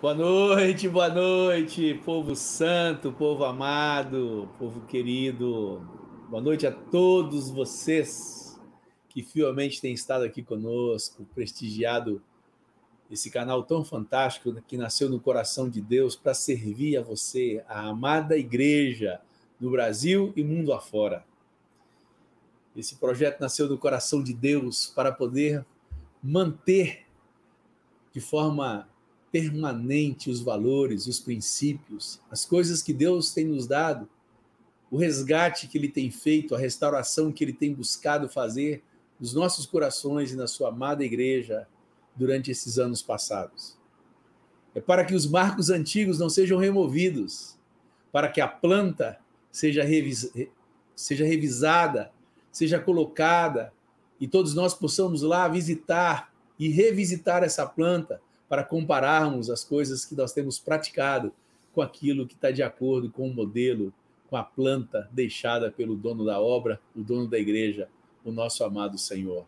Boa noite, boa noite, povo santo, povo amado, povo querido. Boa noite a todos vocês que fielmente têm estado aqui conosco, prestigiado esse canal tão fantástico que nasceu no coração de Deus para servir a você, a amada igreja no Brasil e mundo afora. Esse projeto nasceu no coração de Deus para poder manter de forma permanente os valores, os princípios, as coisas que Deus tem nos dado, o resgate que Ele tem feito, a restauração que Ele tem buscado fazer nos nossos corações e na Sua amada igreja durante esses anos passados. É para que os marcos antigos não sejam removidos, para que a planta seja, revis seja revisada, seja colocada e todos nós possamos lá visitar e revisitar essa planta para compararmos as coisas que nós temos praticado com aquilo que está de acordo com o modelo, com a planta deixada pelo dono da obra, o dono da igreja, o nosso amado Senhor.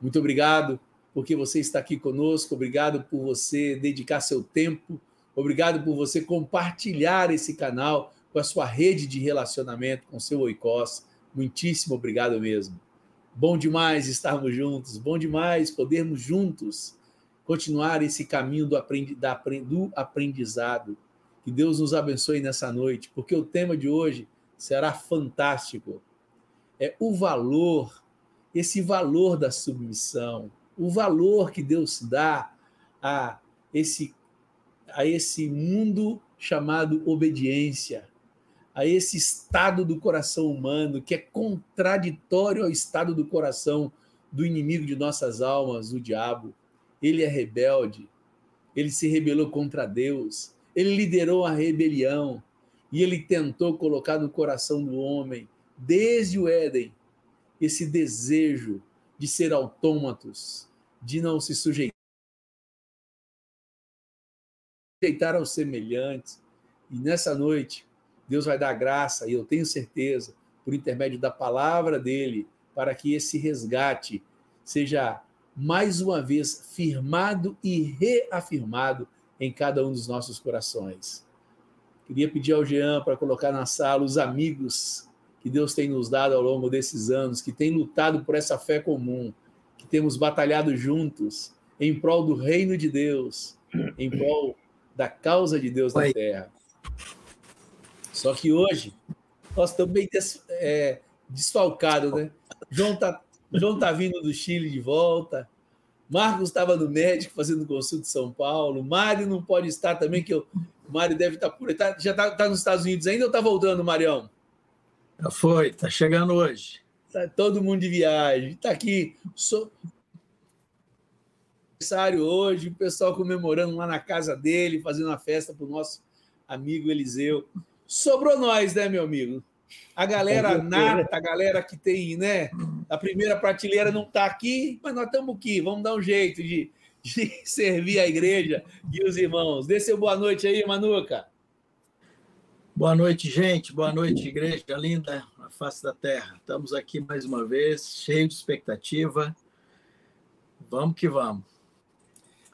Muito obrigado porque você está aqui conosco, obrigado por você dedicar seu tempo, obrigado por você compartilhar esse canal com a sua rede de relacionamento, com seu oicós. Muitíssimo obrigado mesmo. Bom demais estarmos juntos, bom demais podermos juntos continuar esse caminho do, aprendi, do aprendizado. Que Deus nos abençoe nessa noite, porque o tema de hoje será fantástico. É o valor, esse valor da submissão, o valor que Deus dá a esse, a esse mundo chamado obediência, a esse estado do coração humano que é contraditório ao estado do coração do inimigo de nossas almas, o diabo. Ele é rebelde, ele se rebelou contra Deus, ele liderou a rebelião. E ele tentou colocar no coração do homem, desde o Éden, esse desejo de ser autômatos, de não se sujeitar aos semelhantes. E nessa noite, Deus vai dar graça, e eu tenho certeza, por intermédio da palavra dele, para que esse resgate seja mais uma vez firmado e reafirmado em cada um dos nossos corações. Queria pedir ao Jean para colocar na sala os amigos que Deus tem nos dado ao longo desses anos, que têm lutado por essa fé comum, que temos batalhado juntos em prol do reino de Deus, em prol da causa de Deus na terra. Só que hoje nós estamos bem des, é, desfalcados, né? João tá, João tá vindo do Chile de volta. Marcos estava no médico fazendo consulta de São Paulo. Mário não pode estar também, que o Mário deve estar por tá, já está tá nos Estados Unidos ainda ou está voltando, Marião? Já foi, está chegando hoje. Tá todo mundo de viagem. Está aqui. So... Aniversário hoje, o pessoal comemorando lá na casa dele, fazendo uma festa para o nosso amigo Eliseu. Sobrou nós, né, meu amigo? A galera nata, a galera que tem, né? A primeira prateleira não está aqui, mas nós estamos aqui. Vamos dar um jeito de, de servir a igreja e os irmãos. Dê seu boa noite aí, Manuca. Boa noite, gente. Boa noite, igreja linda, a face da terra. Estamos aqui mais uma vez, cheio de expectativa. Vamos que vamos.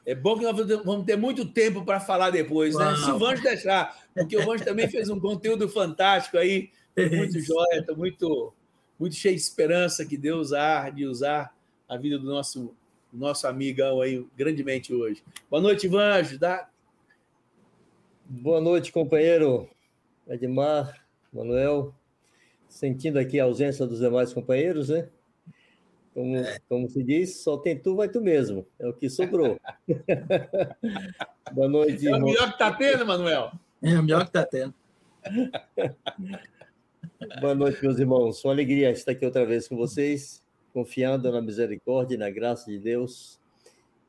É bom que nós vamos ter muito tempo para falar depois, né? Se o Vanjo deixar, porque o Vanjo também fez um conteúdo fantástico aí, muito jóia, estou muito, muito cheio de esperança que Deus há de usar a vida do nosso, nosso amigão aí grandemente hoje. Boa noite, Vanjo. Dá... Boa noite, companheiro Edmar, Manuel. Sentindo aqui a ausência dos demais companheiros, né? Como, é. como se diz, só tem tu, vai tu mesmo. É o que sobrou. Boa noite. É o melhor que está tendo, Manuel. É o melhor que está tendo. Boa noite, meus irmãos. Uma alegria estar aqui outra vez com vocês, confiando na misericórdia e na graça de Deus.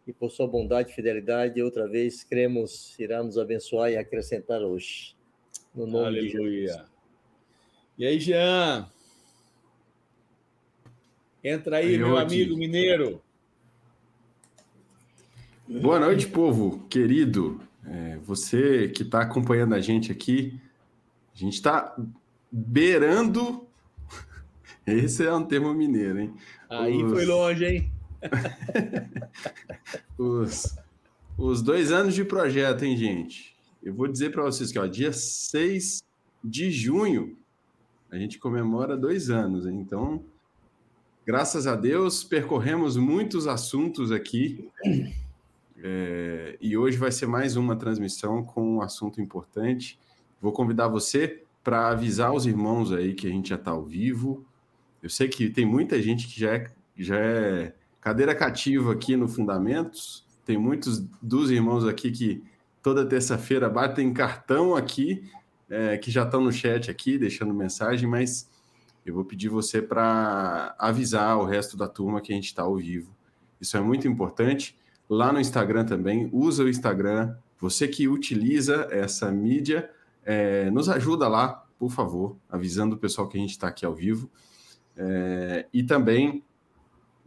E por sua bondade e fidelidade, outra vez cremos, irá nos abençoar e acrescentar hoje. No nome Aleluia. de Jesus. E aí, Jean? Entra aí, meu amigo mineiro. Boa noite, povo querido. É, você que está acompanhando a gente aqui, a gente está beirando. Esse é um termo mineiro, hein? Aí Os... foi longe, hein? Os os dois anos de projeto, hein, gente? Eu vou dizer para vocês que, ó, dia 6 de junho, a gente comemora dois anos, hein? Então, graças a Deus, percorremos muitos assuntos aqui. É, e hoje vai ser mais uma transmissão com um assunto importante. Vou convidar você para avisar os irmãos aí que a gente já está ao vivo. Eu sei que tem muita gente que já é, já é cadeira cativa aqui no Fundamentos. Tem muitos dos irmãos aqui que toda terça-feira batem cartão aqui, é, que já estão no chat aqui, deixando mensagem, mas eu vou pedir você para avisar o resto da turma que a gente está ao vivo. Isso é muito importante. Lá no Instagram também, usa o Instagram. Você que utiliza essa mídia, é, nos ajuda lá, por favor, avisando o pessoal que a gente está aqui ao vivo. É, e também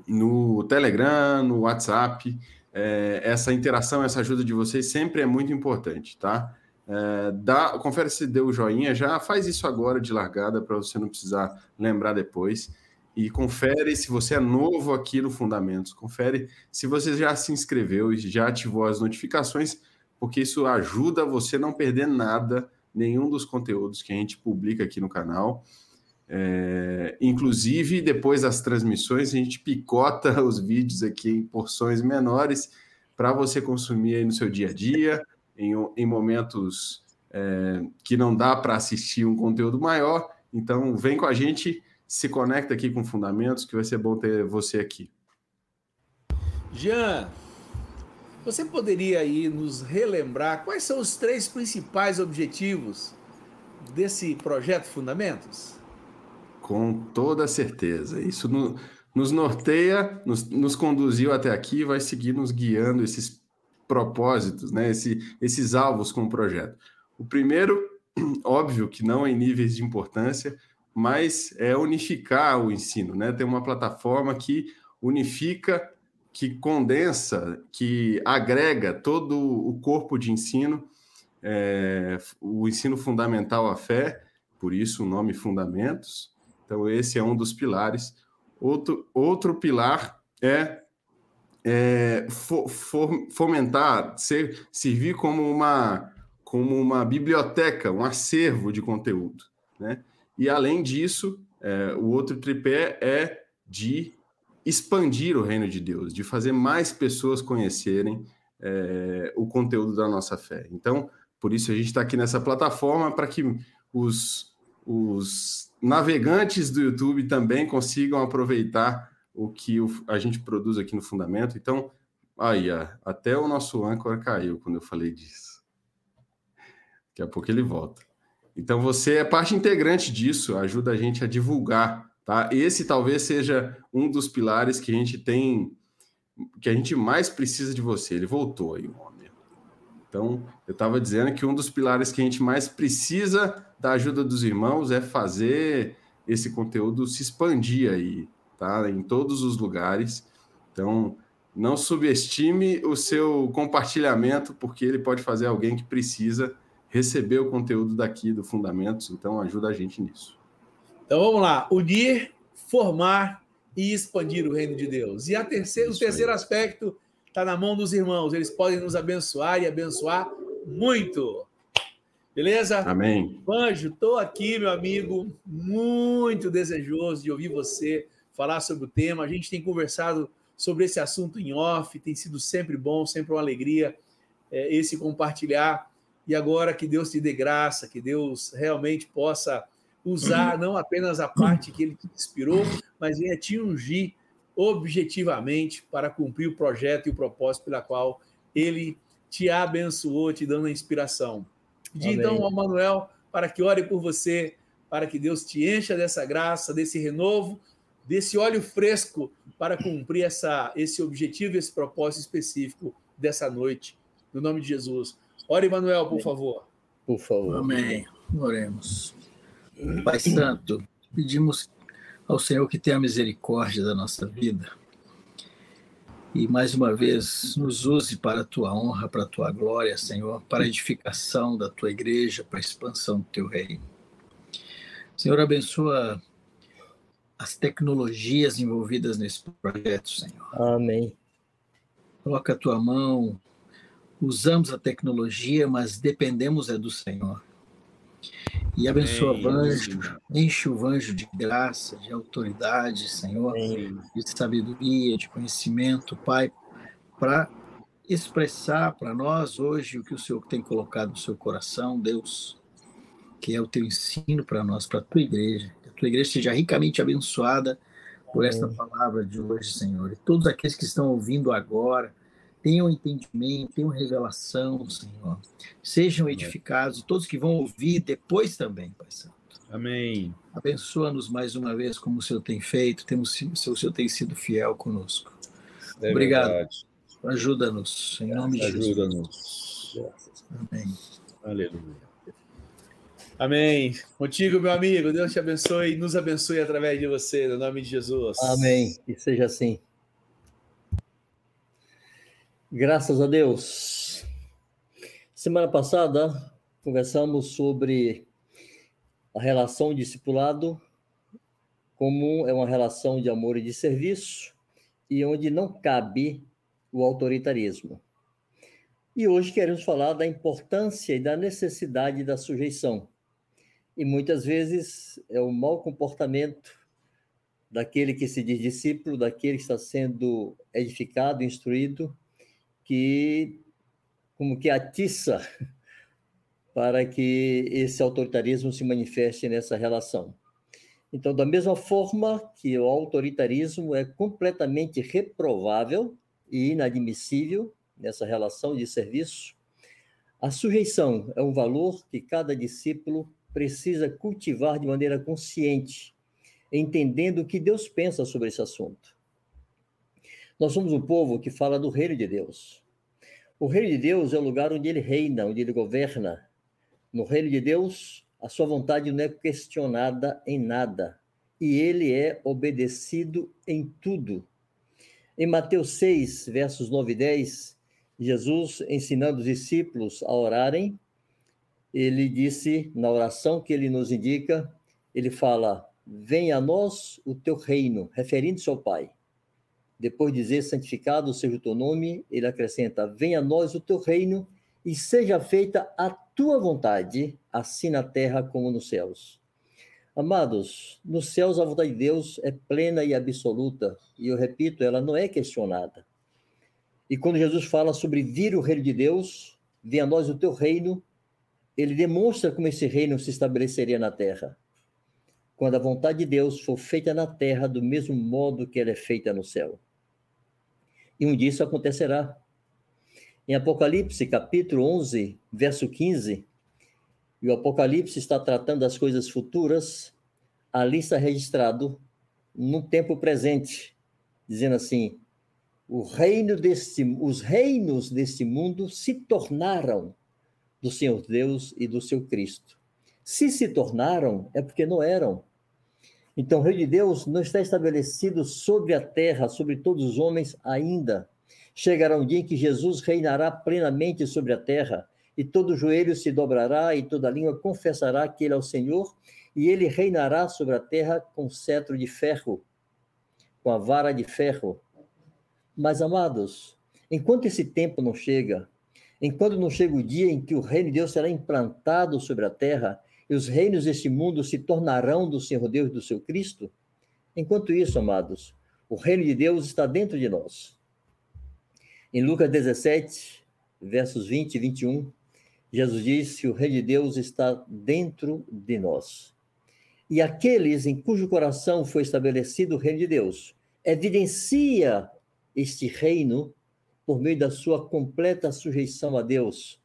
no Telegram, no WhatsApp, é, essa interação, essa ajuda de vocês sempre é muito importante, tá? É, dá, confere se deu o joinha, já faz isso agora de largada para você não precisar lembrar depois. E confere se você é novo aqui no Fundamentos, confere se você já se inscreveu e já ativou as notificações, porque isso ajuda você a não perder nada, nenhum dos conteúdos que a gente publica aqui no canal. É, inclusive, depois das transmissões, a gente picota os vídeos aqui em porções menores para você consumir no seu dia a dia, em, em momentos é, que não dá para assistir um conteúdo maior. Então, vem com a gente, se conecta aqui com Fundamentos, que vai ser bom ter você aqui. Jean, você poderia aí nos relembrar quais são os três principais objetivos desse projeto Fundamentos? Com toda certeza. Isso no, nos norteia, nos, nos, conduziu até aqui e vai seguir nos guiando esses propósitos, né? Esse, esses alvos com o projeto. O primeiro, óbvio que não em níveis de importância, mas é unificar o ensino, né? Tem uma plataforma que unifica, que condensa, que agrega todo o corpo de ensino, é, o ensino fundamental à fé, por isso o nome Fundamentos, então, esse é um dos pilares. Outro, outro pilar é, é fomentar, ser, servir como uma, como uma biblioteca, um acervo de conteúdo. Né? E, além disso, é, o outro tripé é de expandir o reino de Deus, de fazer mais pessoas conhecerem é, o conteúdo da nossa fé. Então, por isso a gente está aqui nessa plataforma para que os, os navegantes do YouTube também consigam aproveitar o que a gente produz aqui no Fundamento. Então, aí, até o nosso âncora caiu quando eu falei disso. Daqui a pouco ele volta. Então, você é parte integrante disso, ajuda a gente a divulgar, tá? Esse talvez seja um dos pilares que a gente tem, que a gente mais precisa de você. Ele voltou aí, homem. Então, eu estava dizendo que um dos pilares que a gente mais precisa da ajuda dos irmãos é fazer esse conteúdo se expandir aí, tá? Em todos os lugares. Então, não subestime o seu compartilhamento, porque ele pode fazer alguém que precisa receber o conteúdo daqui do Fundamentos. Então, ajuda a gente nisso. Então, vamos lá. Unir, formar e expandir o reino de Deus. E a terceira, o terceiro aspecto está na mão dos irmãos. Eles podem nos abençoar e abençoar muito. Beleza? Amém. Anjo, estou aqui, meu amigo, muito desejoso de ouvir você falar sobre o tema. A gente tem conversado sobre esse assunto em off, tem sido sempre bom, sempre uma alegria é, esse compartilhar. E agora que Deus te dê graça, que Deus realmente possa usar não apenas a parte que ele te inspirou, mas venha te ungir objetivamente para cumprir o projeto e o propósito pela qual ele te abençoou, te dando a inspiração. Pedi então ao Manuel para que ore por você, para que Deus te encha dessa graça, desse renovo, desse óleo fresco para cumprir essa, esse objetivo, esse propósito específico dessa noite. No nome de Jesus. Ore, Manuel, por favor. Por favor. Amém. Oremos. Pai Santo, pedimos ao Senhor que tenha misericórdia da nossa vida. E mais uma vez, nos use para a tua honra, para a tua glória, Senhor, para a edificação da tua igreja, para a expansão do teu reino. Senhor, abençoa as tecnologias envolvidas nesse projeto, Senhor. Amém. Coloca a tua mão, usamos a tecnologia, mas dependemos é do Senhor. E abençoa o anjo, enche o anjo de graça, de autoridade, Senhor, de sabedoria, de conhecimento, Pai, para expressar para nós hoje o que o Senhor tem colocado no seu coração, Deus, que é o teu ensino para nós, para a tua igreja. Que a tua igreja seja ricamente abençoada por esta palavra de hoje, Senhor. E todos aqueles que estão ouvindo agora, tenham entendimento, tenham revelação, Senhor. Sejam edificados, todos que vão ouvir depois também, Pai Santo. Amém. Abençoa-nos mais uma vez, como o Senhor tem feito, temos, o Senhor tem sido fiel conosco. É Obrigado. Ajuda-nos, em nome de Jesus. Ajuda-nos. Amém. Aleluia. Amém. Contigo, meu amigo. Deus te abençoe e nos abençoe através de você, no nome de Jesus. Amém. Que seja assim. Graças a Deus. Semana passada conversamos sobre a relação discipulado como é uma relação de amor e de serviço e onde não cabe o autoritarismo. E hoje queremos falar da importância e da necessidade da sujeição. E muitas vezes é o mau comportamento daquele que se diz discípulo, daquele que está sendo edificado, instruído, que como que atiça para que esse autoritarismo se manifeste nessa relação. Então, da mesma forma que o autoritarismo é completamente reprovável e inadmissível nessa relação de serviço, a sujeição é um valor que cada discípulo precisa cultivar de maneira consciente, entendendo o que Deus pensa sobre esse assunto. Nós somos um povo que fala do reino de Deus. O reino de Deus é o lugar onde ele reina, onde ele governa. No reino de Deus, a sua vontade não é questionada em nada e ele é obedecido em tudo. Em Mateus 6, versos 9 e 10, Jesus ensinando os discípulos a orarem, ele disse na oração que ele nos indica, ele fala: Venha a nós o teu reino, referindo-se ao Pai. Depois de dizer santificado seja o teu nome, ele acrescenta: Venha a nós o teu reino e seja feita a tua vontade, assim na terra como nos céus. Amados, nos céus a vontade de Deus é plena e absoluta, e eu repito, ela não é questionada. E quando Jesus fala sobre vir o reino de Deus, venha a nós o teu reino, ele demonstra como esse reino se estabeleceria na terra. Quando a vontade de Deus for feita na terra do mesmo modo que ela é feita no céu e um dia isso acontecerá. Em Apocalipse, capítulo 11, verso 15, e o Apocalipse está tratando das coisas futuras, ali está registrado no tempo presente, dizendo assim: o reino deste, os reinos deste mundo se tornaram do Senhor Deus e do seu Cristo. Se se tornaram, é porque não eram. Então, o reino de Deus não está estabelecido sobre a terra, sobre todos os homens ainda. Chegará um dia em que Jesus reinará plenamente sobre a terra, e todo joelho se dobrará e toda língua confessará que Ele é o Senhor, e Ele reinará sobre a terra com cetro de ferro, com a vara de ferro. Mas, amados, enquanto esse tempo não chega, enquanto não chega o dia em que o reino de Deus será implantado sobre a terra, e os reinos deste mundo se tornarão do Senhor Deus e do seu Cristo? Enquanto isso, amados, o reino de Deus está dentro de nós. Em Lucas 17, versos 20 e 21, Jesus diz que o reino de Deus está dentro de nós. E aqueles em cujo coração foi estabelecido o reino de Deus, evidencia este reino por meio da sua completa sujeição a Deus,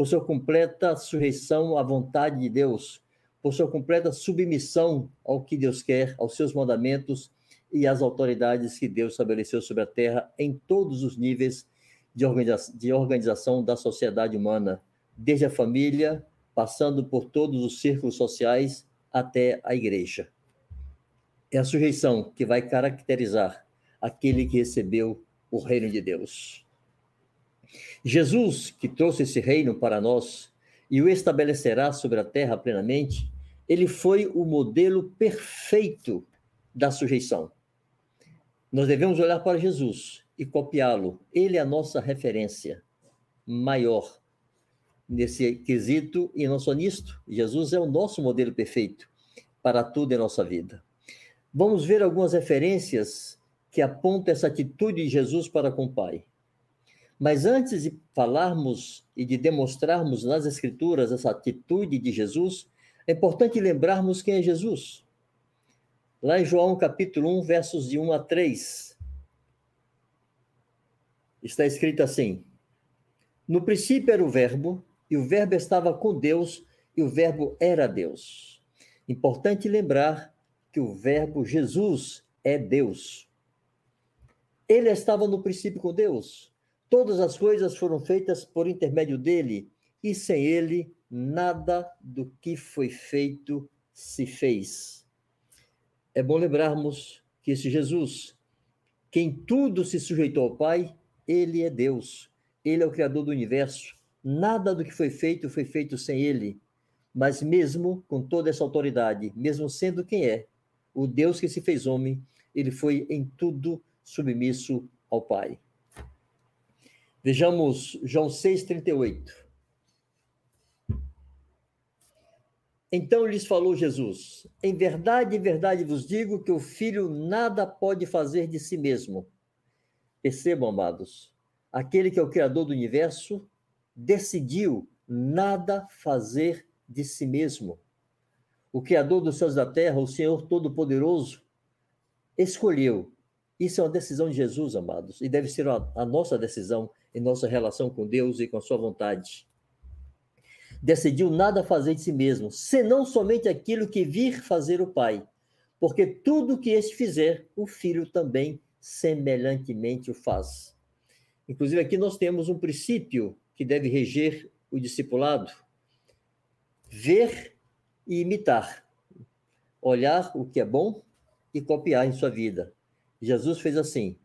por sua completa sujeição à vontade de Deus, por sua completa submissão ao que Deus quer, aos seus mandamentos e às autoridades que Deus estabeleceu sobre a terra em todos os níveis de, de organização da sociedade humana, desde a família, passando por todos os círculos sociais até a igreja. É a sujeição que vai caracterizar aquele que recebeu o reino de Deus. Jesus, que trouxe esse reino para nós e o estabelecerá sobre a terra plenamente, ele foi o modelo perfeito da sujeição. Nós devemos olhar para Jesus e copiá-lo. Ele é a nossa referência. maior nesse quesito, e não só nisto, Jesus é o nosso modelo perfeito para tudo em nossa vida. Vamos ver algumas referências que apontam essa atitude de Jesus para com o Pai. Mas antes de falarmos e de demonstrarmos nas Escrituras essa atitude de Jesus, é importante lembrarmos quem é Jesus. Lá em João capítulo 1, versos de 1 a 3, está escrito assim: No princípio era o Verbo, e o Verbo estava com Deus, e o Verbo era Deus. Importante lembrar que o Verbo Jesus é Deus. Ele estava no princípio com Deus. Todas as coisas foram feitas por intermédio dele, e sem ele, nada do que foi feito se fez. É bom lembrarmos que esse Jesus, quem tudo se sujeitou ao Pai, ele é Deus. Ele é o Criador do universo. Nada do que foi feito foi feito sem ele. Mas mesmo com toda essa autoridade, mesmo sendo quem é, o Deus que se fez homem, ele foi em tudo submisso ao Pai. Vejamos João 6,38. Então lhes falou Jesus: Em verdade, em verdade vos digo que o filho nada pode fazer de si mesmo. Percebam, amados, aquele que é o Criador do universo decidiu nada fazer de si mesmo. O Criador dos céus e da terra, o Senhor Todo-Poderoso, escolheu. Isso é uma decisão de Jesus, amados, e deve ser a, a nossa decisão em nossa relação com Deus e com a Sua vontade. Decidiu nada fazer de si mesmo, senão somente aquilo que vir fazer o Pai, porque tudo que este fizer, o Filho também semelhantemente o faz. Inclusive, aqui nós temos um princípio que deve reger o discipulado: ver e imitar. Olhar o que é bom e copiar em sua vida. Jesus fez assim.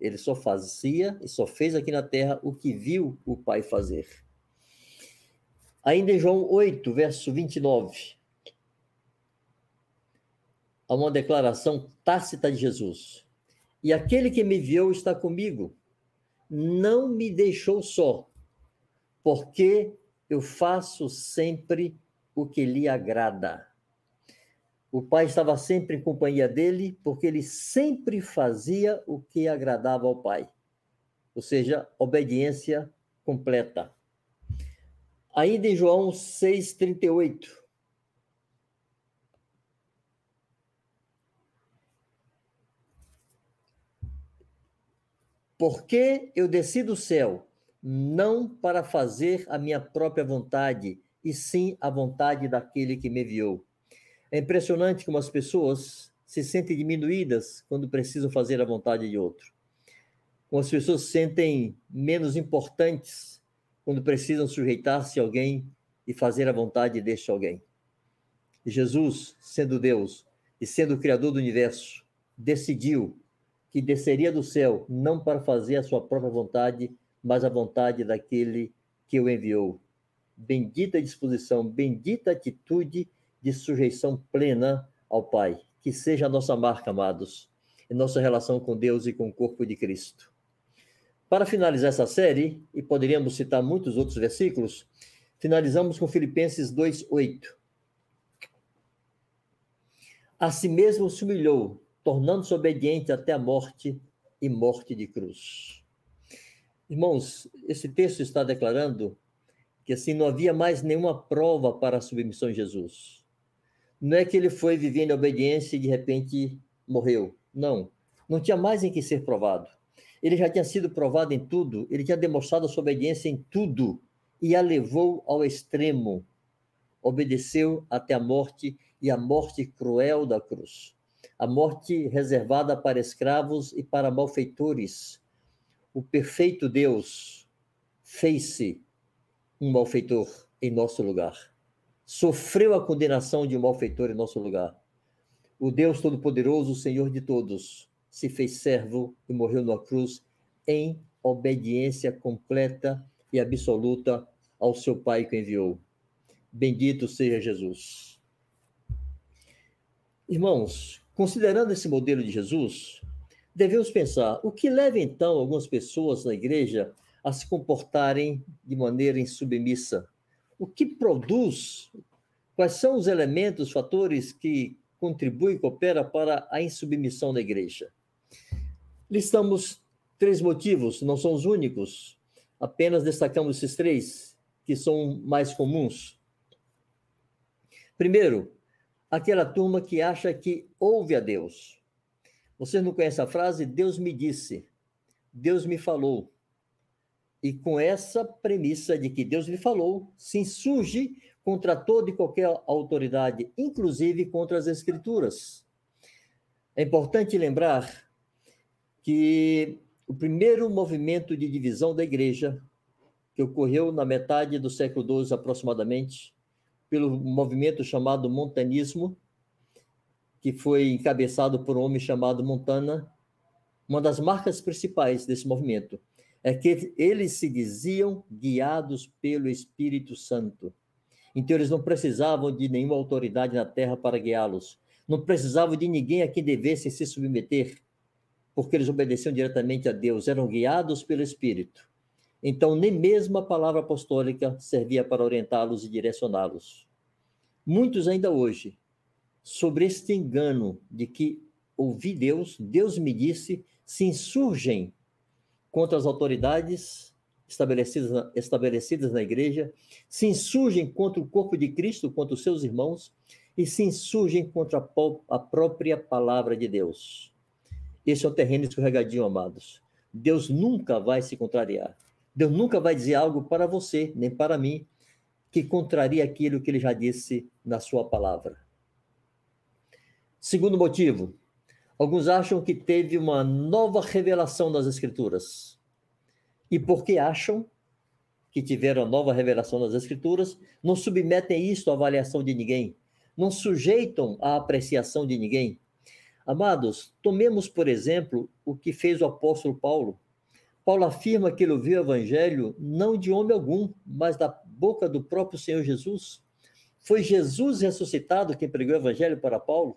Ele só fazia e só fez aqui na terra o que viu o Pai fazer. Ainda em João 8, verso 29, há uma declaração tácita de Jesus. E aquele que me enviou está comigo não me deixou só, porque eu faço sempre o que lhe agrada. O pai estava sempre em companhia dele, porque ele sempre fazia o que agradava ao pai. Ou seja, obediência completa. Ainda em João 6,38. Porque eu desci do céu, não para fazer a minha própria vontade, e sim a vontade daquele que me enviou. É impressionante como as pessoas se sentem diminuídas quando precisam fazer a vontade de outro. Como as pessoas se sentem menos importantes quando precisam sujeitar-se a alguém e fazer a vontade deste alguém. Jesus, sendo Deus e sendo o Criador do universo, decidiu que desceria do céu não para fazer a sua própria vontade, mas a vontade daquele que o enviou. Bendita disposição, bendita atitude de sujeição plena ao Pai. Que seja a nossa marca, amados, em nossa relação com Deus e com o corpo de Cristo. Para finalizar essa série, e poderíamos citar muitos outros versículos, finalizamos com Filipenses 2:8. A si mesmo se humilhou, tornando-se obediente até a morte e morte de cruz. Irmãos, esse texto está declarando que assim não havia mais nenhuma prova para a submissão de Jesus. Não é que ele foi vivendo a obediência e de repente morreu. Não. Não tinha mais em que ser provado. Ele já tinha sido provado em tudo, ele tinha demonstrado a sua obediência em tudo e a levou ao extremo. Obedeceu até a morte e a morte cruel da cruz a morte reservada para escravos e para malfeitores. O perfeito Deus fez-se um malfeitor em nosso lugar. Sofreu a condenação de um malfeitor em nosso lugar. O Deus Todo-Poderoso, Senhor de todos, se fez servo e morreu na cruz em obediência completa e absoluta ao seu Pai que enviou. Bendito seja Jesus. Irmãos, Considerando esse modelo de Jesus, devemos pensar o que leva então algumas pessoas na igreja a se comportarem de maneira insubmissa? O que produz? Quais são os elementos, fatores que contribuem cooperam para a insubmissão da igreja? Listamos três motivos, não são os únicos, apenas destacamos esses três, que são mais comuns. Primeiro, aquela turma que acha que ouve a Deus. Vocês não conhecem a frase? Deus me disse, Deus me falou. E com essa premissa de que Deus lhe falou, se insurge contra toda e qualquer autoridade, inclusive contra as Escrituras. É importante lembrar que o primeiro movimento de divisão da igreja, que ocorreu na metade do século XII aproximadamente, pelo movimento chamado montanismo, que foi encabeçado por um homem chamado Montana, uma das marcas principais desse movimento é que eles se diziam guiados pelo Espírito Santo. Então eles não precisavam de nenhuma autoridade na terra para guiá-los. Não precisavam de ninguém a quem devessem se submeter porque eles obedeciam diretamente a Deus, eram guiados pelo Espírito. Então, nem mesmo a palavra apostólica servia para orientá-los e direcioná-los. Muitos ainda hoje, sobre este engano de que ouvi Deus, Deus me disse, se insurgem contra as autoridades estabelecidas na, estabelecidas na igreja, se insurgem contra o corpo de Cristo, contra os seus irmãos, e se insurgem contra a, a própria palavra de Deus. Esse é o terreno escorregadio, amados. Deus nunca vai se contrariar. Deus nunca vai dizer algo para você, nem para mim, que contraria aquilo que ele já disse na sua palavra. Segundo motivo, alguns acham que teve uma nova revelação das Escrituras. E porque acham que tiveram nova revelação das Escrituras, não submetem isso à avaliação de ninguém, não sujeitam à apreciação de ninguém, Amados, tomemos, por exemplo, o que fez o apóstolo Paulo. Paulo afirma que ele ouviu o evangelho não de homem algum, mas da boca do próprio Senhor Jesus. Foi Jesus ressuscitado quem pregou o evangelho para Paulo.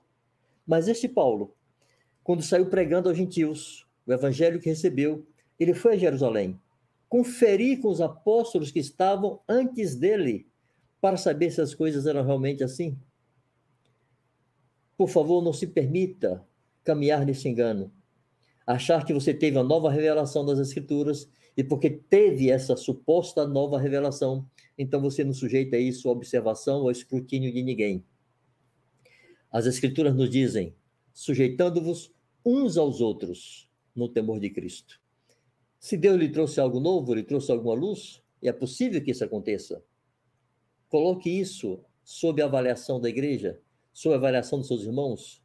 Mas este Paulo, quando saiu pregando aos gentios, o evangelho que recebeu, ele foi a Jerusalém, conferir com os apóstolos que estavam antes dele, para saber se as coisas eram realmente assim. Por favor, não se permita caminhar nesse engano. Achar que você teve a nova revelação das Escrituras e porque teve essa suposta nova revelação, então você não sujeita isso à observação ou escrutínio de ninguém. As Escrituras nos dizem: sujeitando-vos uns aos outros no temor de Cristo. Se Deus lhe trouxe algo novo, lhe trouxe alguma luz, é possível que isso aconteça. Coloque isso sob a avaliação da igreja, sua avaliação dos seus irmãos?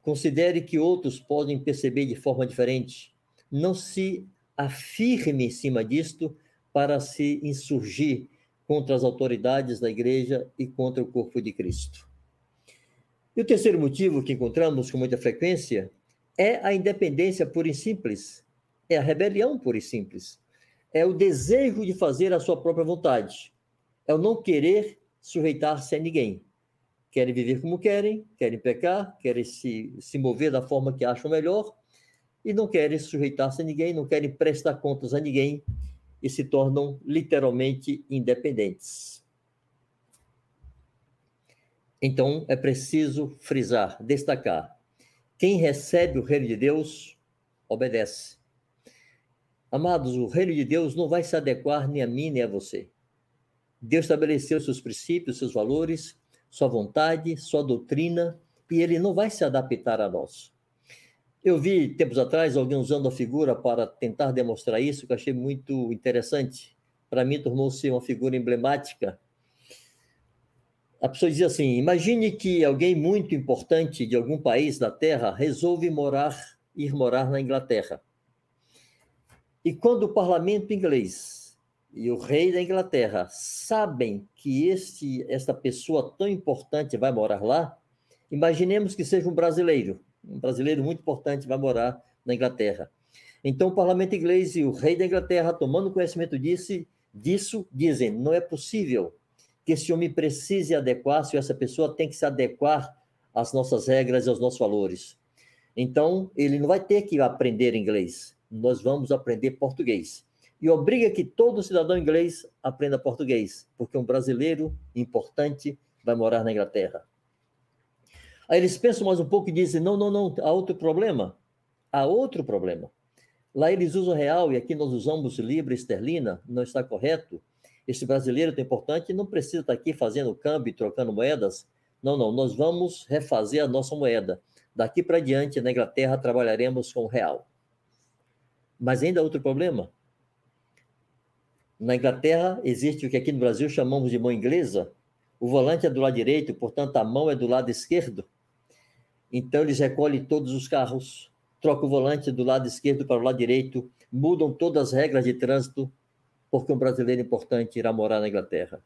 Considere que outros podem perceber de forma diferente. Não se afirme em cima disto para se insurgir contra as autoridades da igreja e contra o corpo de Cristo. E o terceiro motivo que encontramos com muita frequência é a independência pura e simples, é a rebelião pura e simples, é o desejo de fazer a sua própria vontade, é o não querer sujeitar-se a ninguém. Querem viver como querem, querem pecar, querem se, se mover da forma que acham melhor e não querem sujeitar-se a ninguém, não querem prestar contas a ninguém e se tornam literalmente independentes. Então é preciso frisar, destacar: quem recebe o reino de Deus obedece. Amados, o reino de Deus não vai se adequar nem a mim nem a você. Deus estabeleceu seus princípios, seus valores, sua vontade, sua doutrina, e ele não vai se adaptar a nós. Eu vi tempos atrás alguém usando a figura para tentar demonstrar isso, que eu achei muito interessante. Para mim, tornou-se uma figura emblemática. A pessoa dizia assim: imagine que alguém muito importante de algum país da Terra resolve morar, ir morar na Inglaterra. E quando o parlamento inglês e o rei da Inglaterra sabem que este, esta pessoa tão importante vai morar lá, imaginemos que seja um brasileiro, um brasileiro muito importante vai morar na Inglaterra. Então, o parlamento inglês e o rei da Inglaterra, tomando conhecimento disso, disso dizem: não é possível que esse homem precise adequar-se, essa pessoa tem que se adequar às nossas regras e aos nossos valores. Então, ele não vai ter que aprender inglês, nós vamos aprender português. e obriga que todo cidadão inglês aprenda português, porque um brasileiro importante vai morar na Inglaterra. Aí eles pensam mais um pouco e dizem: não, não, não, há outro problema. Há outro problema. Lá eles usam real e aqui nós usamos libra esterlina, não está correto. Esse brasileiro é importante não precisa estar aqui fazendo câmbio trocando moedas. Não, não, nós vamos refazer a nossa moeda. Daqui para diante, na Inglaterra, trabalharemos com real. Mas ainda outro problema. Na Inglaterra, existe o que aqui no Brasil chamamos de mão inglesa. O volante é do lado direito, portanto, a mão é do lado esquerdo. Então, eles recolhem todos os carros, trocam o volante do lado esquerdo para o lado direito, mudam todas as regras de trânsito, porque um brasileiro importante irá morar na Inglaterra.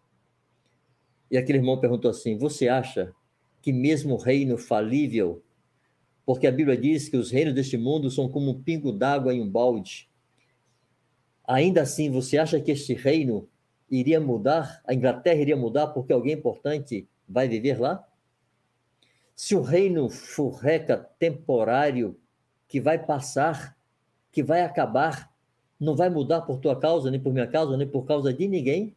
E aquele irmão perguntou assim: Você acha que mesmo o reino falível, porque a Bíblia diz que os reinos deste mundo são como um pingo d'água em um balde, ainda assim você acha que este reino iria mudar? A Inglaterra iria mudar porque alguém importante vai viver lá? Se o reino furreca temporário que vai passar, que vai acabar, não vai mudar por tua causa, nem por minha causa, nem por causa de ninguém?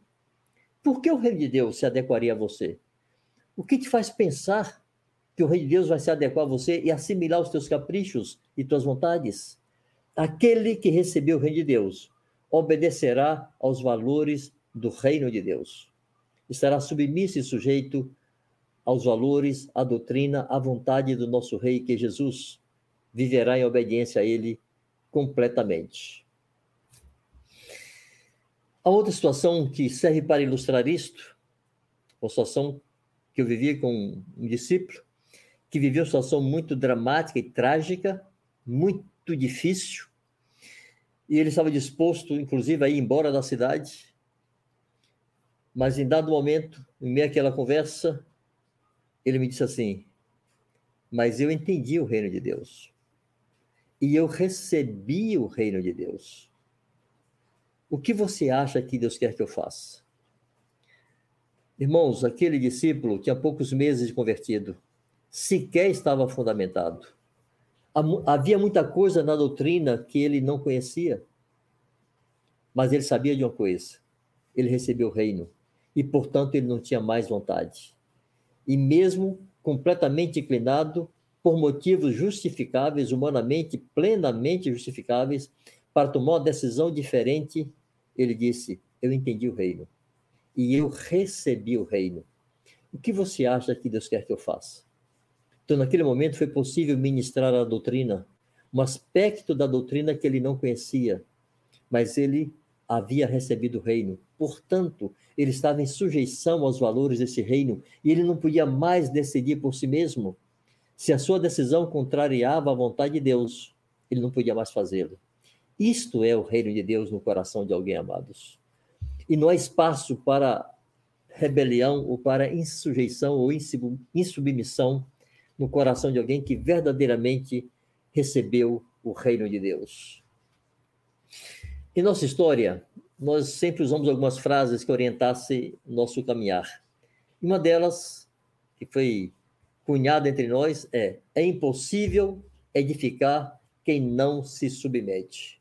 Por que o reino de Deus se adequaria a você? O que te faz pensar que o reino de Deus vai se adequar a você e assimilar os teus caprichos e tuas vontades? Aquele que recebeu o reino de Deus obedecerá aos valores do reino de Deus. Estará submisso e sujeito aos valores, à doutrina, à vontade do nosso rei que é Jesus viverá em obediência a ele completamente. A outra situação que serve para ilustrar isto, uma situação que eu vivi com um discípulo, que viveu uma situação muito dramática e trágica, muito difícil, e ele estava disposto, inclusive, a ir embora da cidade, mas em dado momento, em meio àquela conversa, ele me disse assim: Mas eu entendi o reino de Deus e eu recebi o reino de Deus. O que você acha que Deus quer que eu faça? Irmãos, aquele discípulo tinha poucos meses de convertido, sequer estava fundamentado. Havia muita coisa na doutrina que ele não conhecia, mas ele sabia de uma coisa: ele recebeu o reino e, portanto, ele não tinha mais vontade. E mesmo completamente inclinado, por motivos justificáveis, humanamente plenamente justificáveis, para tomar uma decisão diferente, ele disse: Eu entendi o reino e eu recebi o reino. O que você acha que Deus quer que eu faça? Então, naquele momento, foi possível ministrar a doutrina, um aspecto da doutrina que ele não conhecia, mas ele havia recebido o reino. Portanto, ele estava em sujeição aos valores desse reino e ele não podia mais decidir por si mesmo se a sua decisão contrariava a vontade de Deus, ele não podia mais fazê-lo. Isto é o reino de Deus no coração de alguém, amados. E não há espaço para rebelião ou para insujeição ou insubmissão no coração de alguém que verdadeiramente recebeu o reino de Deus. Em nossa história, nós sempre usamos algumas frases que orientassem nosso caminhar. Uma delas, que foi cunhado entre nós é: é impossível edificar quem não se submete.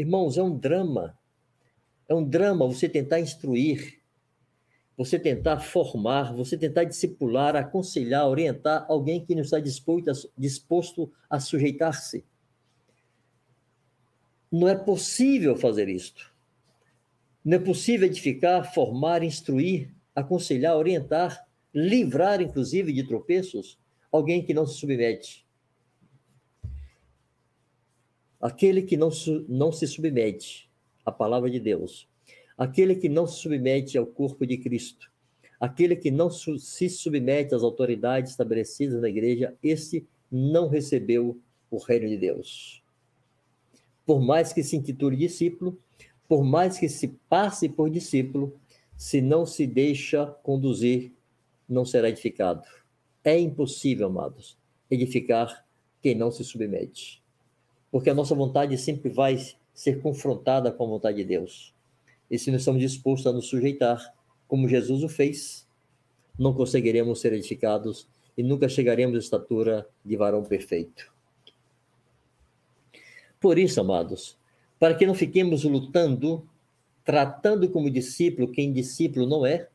Irmãos, é um drama. É um drama você tentar instruir, você tentar formar, você tentar discipular, aconselhar, orientar alguém que não está disposto a, disposto a sujeitar-se. Não é possível fazer isto. Não é possível edificar, formar, instruir, aconselhar, orientar livrar, inclusive, de tropeços alguém que não se submete. Aquele que não, não se submete à palavra de Deus, aquele que não se submete ao corpo de Cristo, aquele que não se submete às autoridades estabelecidas na igreja, esse não recebeu o reino de Deus. Por mais que se intitule discípulo, por mais que se passe por discípulo, se não se deixa conduzir não será edificado. É impossível, amados, edificar quem não se submete. Porque a nossa vontade sempre vai ser confrontada com a vontade de Deus. E se não estamos dispostos a nos sujeitar, como Jesus o fez, não conseguiremos ser edificados e nunca chegaremos à estatura de varão perfeito. Por isso, amados, para que não fiquemos lutando, tratando como discípulo quem discípulo não é,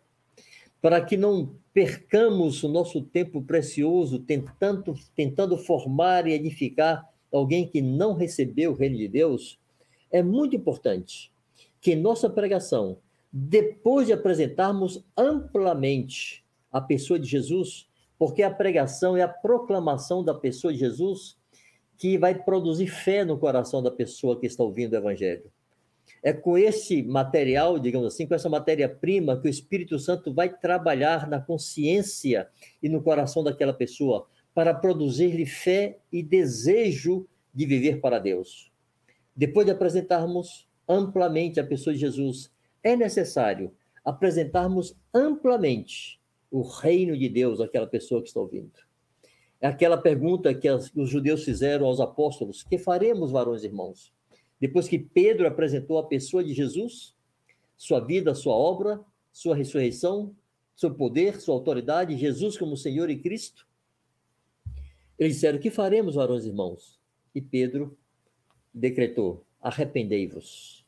para que não percamos o nosso tempo precioso tentando, tentando formar e edificar alguém que não recebeu o reino de Deus, é muito importante que nossa pregação, depois de apresentarmos amplamente a pessoa de Jesus, porque a pregação é a proclamação da pessoa de Jesus que vai produzir fé no coração da pessoa que está ouvindo o evangelho. É com esse material, digamos assim, com essa matéria-prima que o Espírito Santo vai trabalhar na consciência e no coração daquela pessoa para produzir-lhe fé e desejo de viver para Deus. Depois de apresentarmos amplamente a pessoa de Jesus, é necessário apresentarmos amplamente o reino de Deus àquela pessoa que está ouvindo. É aquela pergunta que os judeus fizeram aos apóstolos: que faremos, varões e irmãos? Depois que Pedro apresentou a pessoa de Jesus, sua vida, sua obra, sua ressurreição, seu poder, sua autoridade, Jesus como Senhor e Cristo, eles disseram: Que faremos, varões irmãos? E Pedro decretou: Arrependei-vos.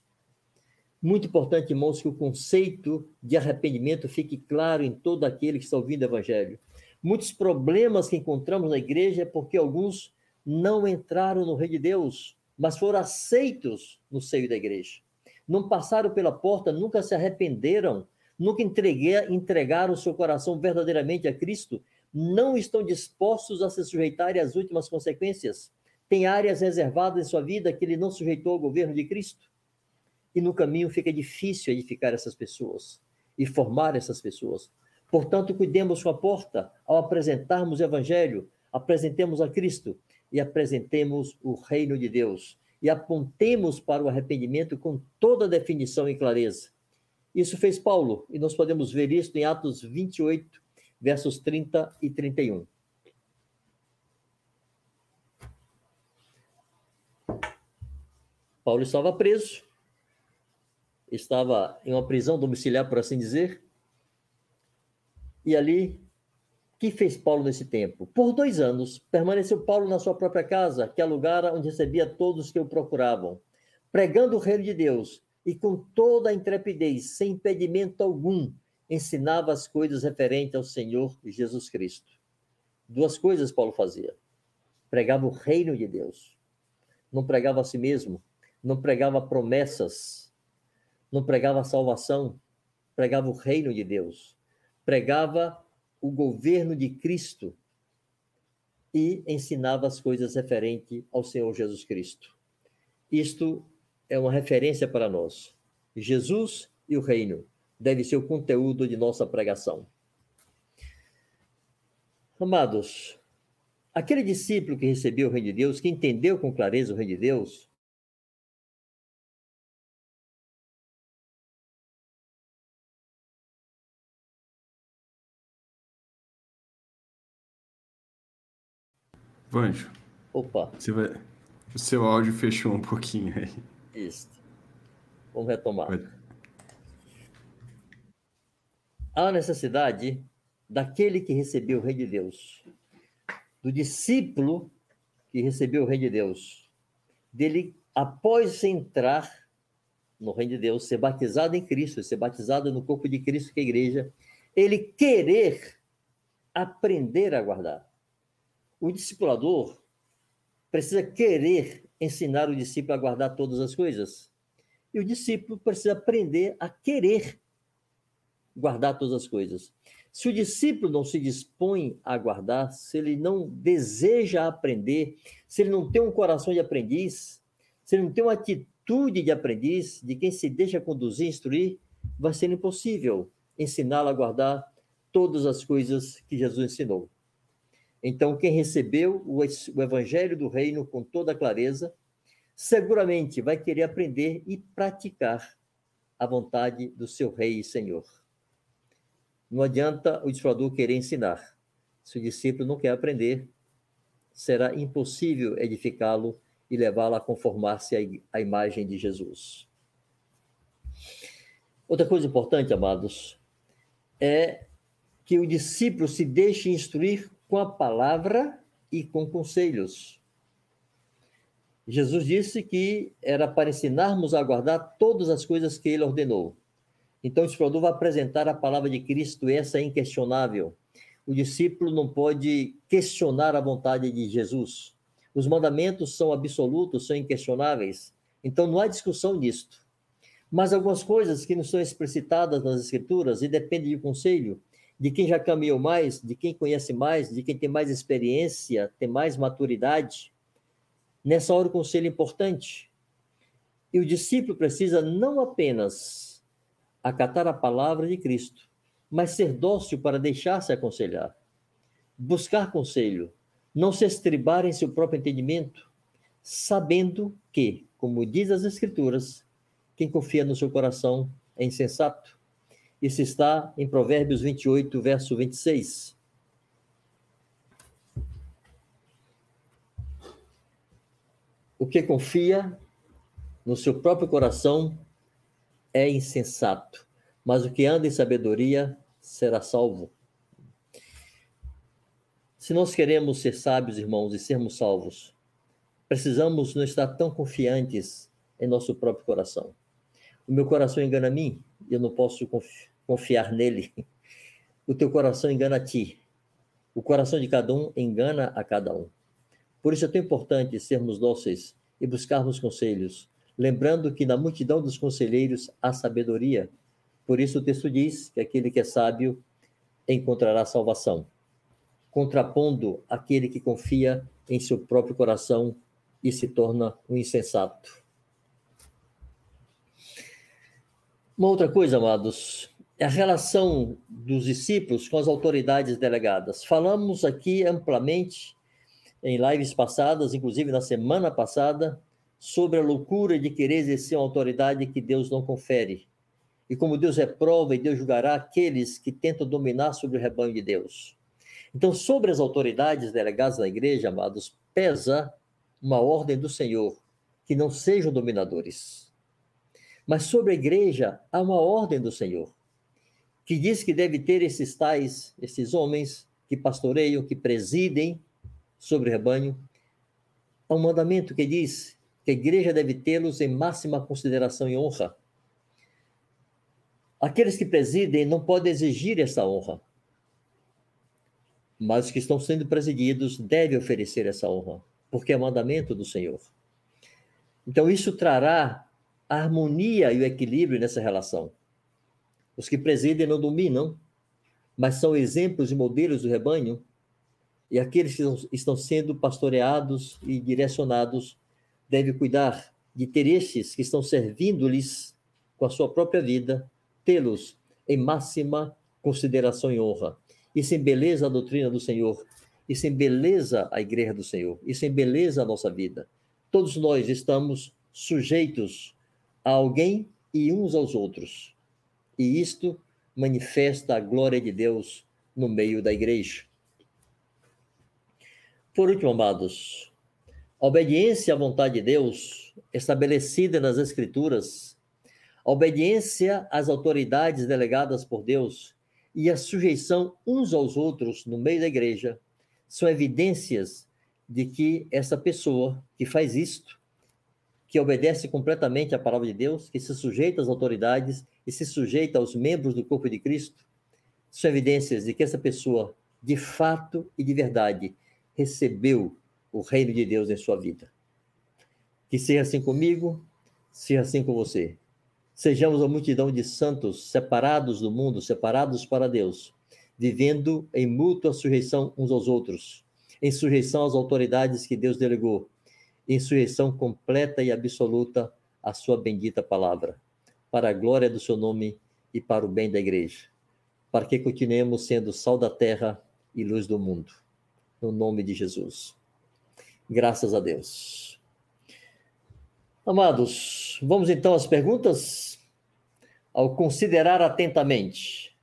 Muito importante, irmãos, que o conceito de arrependimento fique claro em todo aquele que está ouvindo o Evangelho. Muitos problemas que encontramos na igreja é porque alguns não entraram no Rei de Deus, mas foram aceitos no seio da igreja. Não passaram pela porta, nunca se arrependeram, nunca entregaram seu coração verdadeiramente a Cristo, não estão dispostos a se sujeitarem às últimas consequências. Tem áreas reservadas em sua vida que ele não sujeitou ao governo de Cristo e no caminho fica difícil edificar essas pessoas e formar essas pessoas. Portanto, cuidemos com a porta ao apresentarmos o Evangelho, apresentemos a Cristo e apresentemos o reino de Deus e apontemos para o arrependimento com toda definição e clareza. Isso fez Paulo e nós podemos ver isso em Atos 28, versos 30 e 31. Paulo estava preso, estava em uma prisão domiciliar, por assim dizer. E ali, o que fez Paulo nesse tempo? Por dois anos, permaneceu Paulo na sua própria casa, que é o lugar onde recebia todos que o procuravam, pregando o reino de Deus e com toda a intrepidez, sem impedimento algum, ensinava as coisas referentes ao Senhor Jesus Cristo. Duas coisas Paulo fazia: pregava o reino de Deus, não pregava a si mesmo, não pregava promessas. Não pregava salvação, pregava o reino de Deus, pregava o governo de Cristo e ensinava as coisas referentes ao Senhor Jesus Cristo. Isto é uma referência para nós. Jesus e o reino deve ser o conteúdo de nossa pregação. Amados, aquele discípulo que recebeu o reino de Deus, que entendeu com clareza o reino de Deus, Vanjo. Opa. Você vai... O seu áudio fechou um pouquinho aí. Isso. Vamos retomar. Vai. Há necessidade daquele que recebeu o Rei de Deus, do discípulo que recebeu o Rei de Deus, dele, após entrar no Reino de Deus, ser batizado em Cristo, ser batizado no corpo de Cristo, que é a igreja, ele querer aprender a guardar. O discipulador precisa querer ensinar o discípulo a guardar todas as coisas. E o discípulo precisa aprender a querer guardar todas as coisas. Se o discípulo não se dispõe a guardar, se ele não deseja aprender, se ele não tem um coração de aprendiz, se ele não tem uma atitude de aprendiz, de quem se deixa conduzir, instruir, vai ser impossível ensiná-lo a guardar todas as coisas que Jesus ensinou. Então, quem recebeu o, Evangelho do Reino com toda clareza, seguramente vai querer aprender e praticar a vontade do seu Rei e Senhor. Não adianta o discipulador querer ensinar. Se o discípulo não quer aprender, será impossível edificá-lo e levá-lo a conformar-se à imagem de Jesus. Outra coisa importante, amados, é que o discípulo se deixe instruir com a palavra e com conselhos. Jesus disse que era para ensinarmos a guardar todas as coisas que ele ordenou. Então, o explorador vai apresentar a palavra de Cristo, essa é inquestionável. O discípulo não pode questionar a vontade de Jesus. Os mandamentos são absolutos, são inquestionáveis. Então, não há discussão nisto. Mas algumas coisas que não são explicitadas nas Escrituras e dependem de conselho, de quem já caminhou mais, de quem conhece mais, de quem tem mais experiência, tem mais maturidade. Nessa hora, o conselho é importante. E o discípulo precisa não apenas acatar a palavra de Cristo, mas ser dócil para deixar-se aconselhar, buscar conselho, não se estribar em seu próprio entendimento, sabendo que, como diz as Escrituras, quem confia no seu coração é insensato. Isso está em Provérbios 28, verso 26. O que confia no seu próprio coração é insensato, mas o que anda em sabedoria será salvo. Se nós queremos ser sábios, irmãos, e sermos salvos, precisamos não estar tão confiantes em nosso próprio coração. O meu coração engana a mim, e eu não posso confiar nele. O teu coração engana a ti. O coração de cada um engana a cada um. Por isso é tão importante sermos dóceis e buscarmos conselhos, lembrando que na multidão dos conselheiros há sabedoria. Por isso o texto diz que aquele que é sábio encontrará salvação, contrapondo aquele que confia em seu próprio coração e se torna um insensato. Uma outra coisa, amados, é a relação dos discípulos com as autoridades delegadas. Falamos aqui amplamente em lives passadas, inclusive na semana passada, sobre a loucura de querer exercer uma autoridade que Deus não confere. E como Deus reprova e Deus julgará aqueles que tentam dominar sobre o rebanho de Deus. Então, sobre as autoridades delegadas na igreja, amados, pesa uma ordem do Senhor, que não sejam dominadores mas sobre a igreja há uma ordem do Senhor, que diz que deve ter esses tais, esses homens que pastoreiam, que presidem sobre o rebanho. Há um mandamento que diz que a igreja deve tê-los em máxima consideração e honra. Aqueles que presidem não podem exigir essa honra, mas os que estão sendo presididos devem oferecer essa honra, porque é mandamento do Senhor. Então, isso trará a harmonia e o equilíbrio nessa relação. Os que presidem não dominam, mas são exemplos e modelos do rebanho, e aqueles que estão sendo pastoreados e direcionados devem cuidar de ter estes que estão servindo-lhes com a sua própria vida, tê-los em máxima consideração e honra. Isso embeleza a doutrina do Senhor, isso embeleza a igreja do Senhor, isso embeleza a nossa vida. Todos nós estamos sujeitos a alguém e uns aos outros. E isto manifesta a glória de Deus no meio da igreja. Por último, amados, a obediência à vontade de Deus, estabelecida nas Escrituras, a obediência às autoridades delegadas por Deus e a sujeição uns aos outros no meio da igreja são evidências de que essa pessoa que faz isto que obedece completamente à palavra de Deus, que se sujeita às autoridades e se sujeita aos membros do corpo de Cristo, são evidências de que essa pessoa, de fato e de verdade, recebeu o reino de Deus em sua vida. Que seja assim comigo, seja assim com você. Sejamos a multidão de santos separados do mundo, separados para Deus, vivendo em mútua sujeição uns aos outros, em sujeição às autoridades que Deus delegou em sujeição completa e absoluta à sua bendita palavra, para a glória do seu nome e para o bem da igreja, para que continuemos sendo sal da terra e luz do mundo. No nome de Jesus. Graças a Deus. Amados, vamos então às perguntas? Ao considerar atentamente,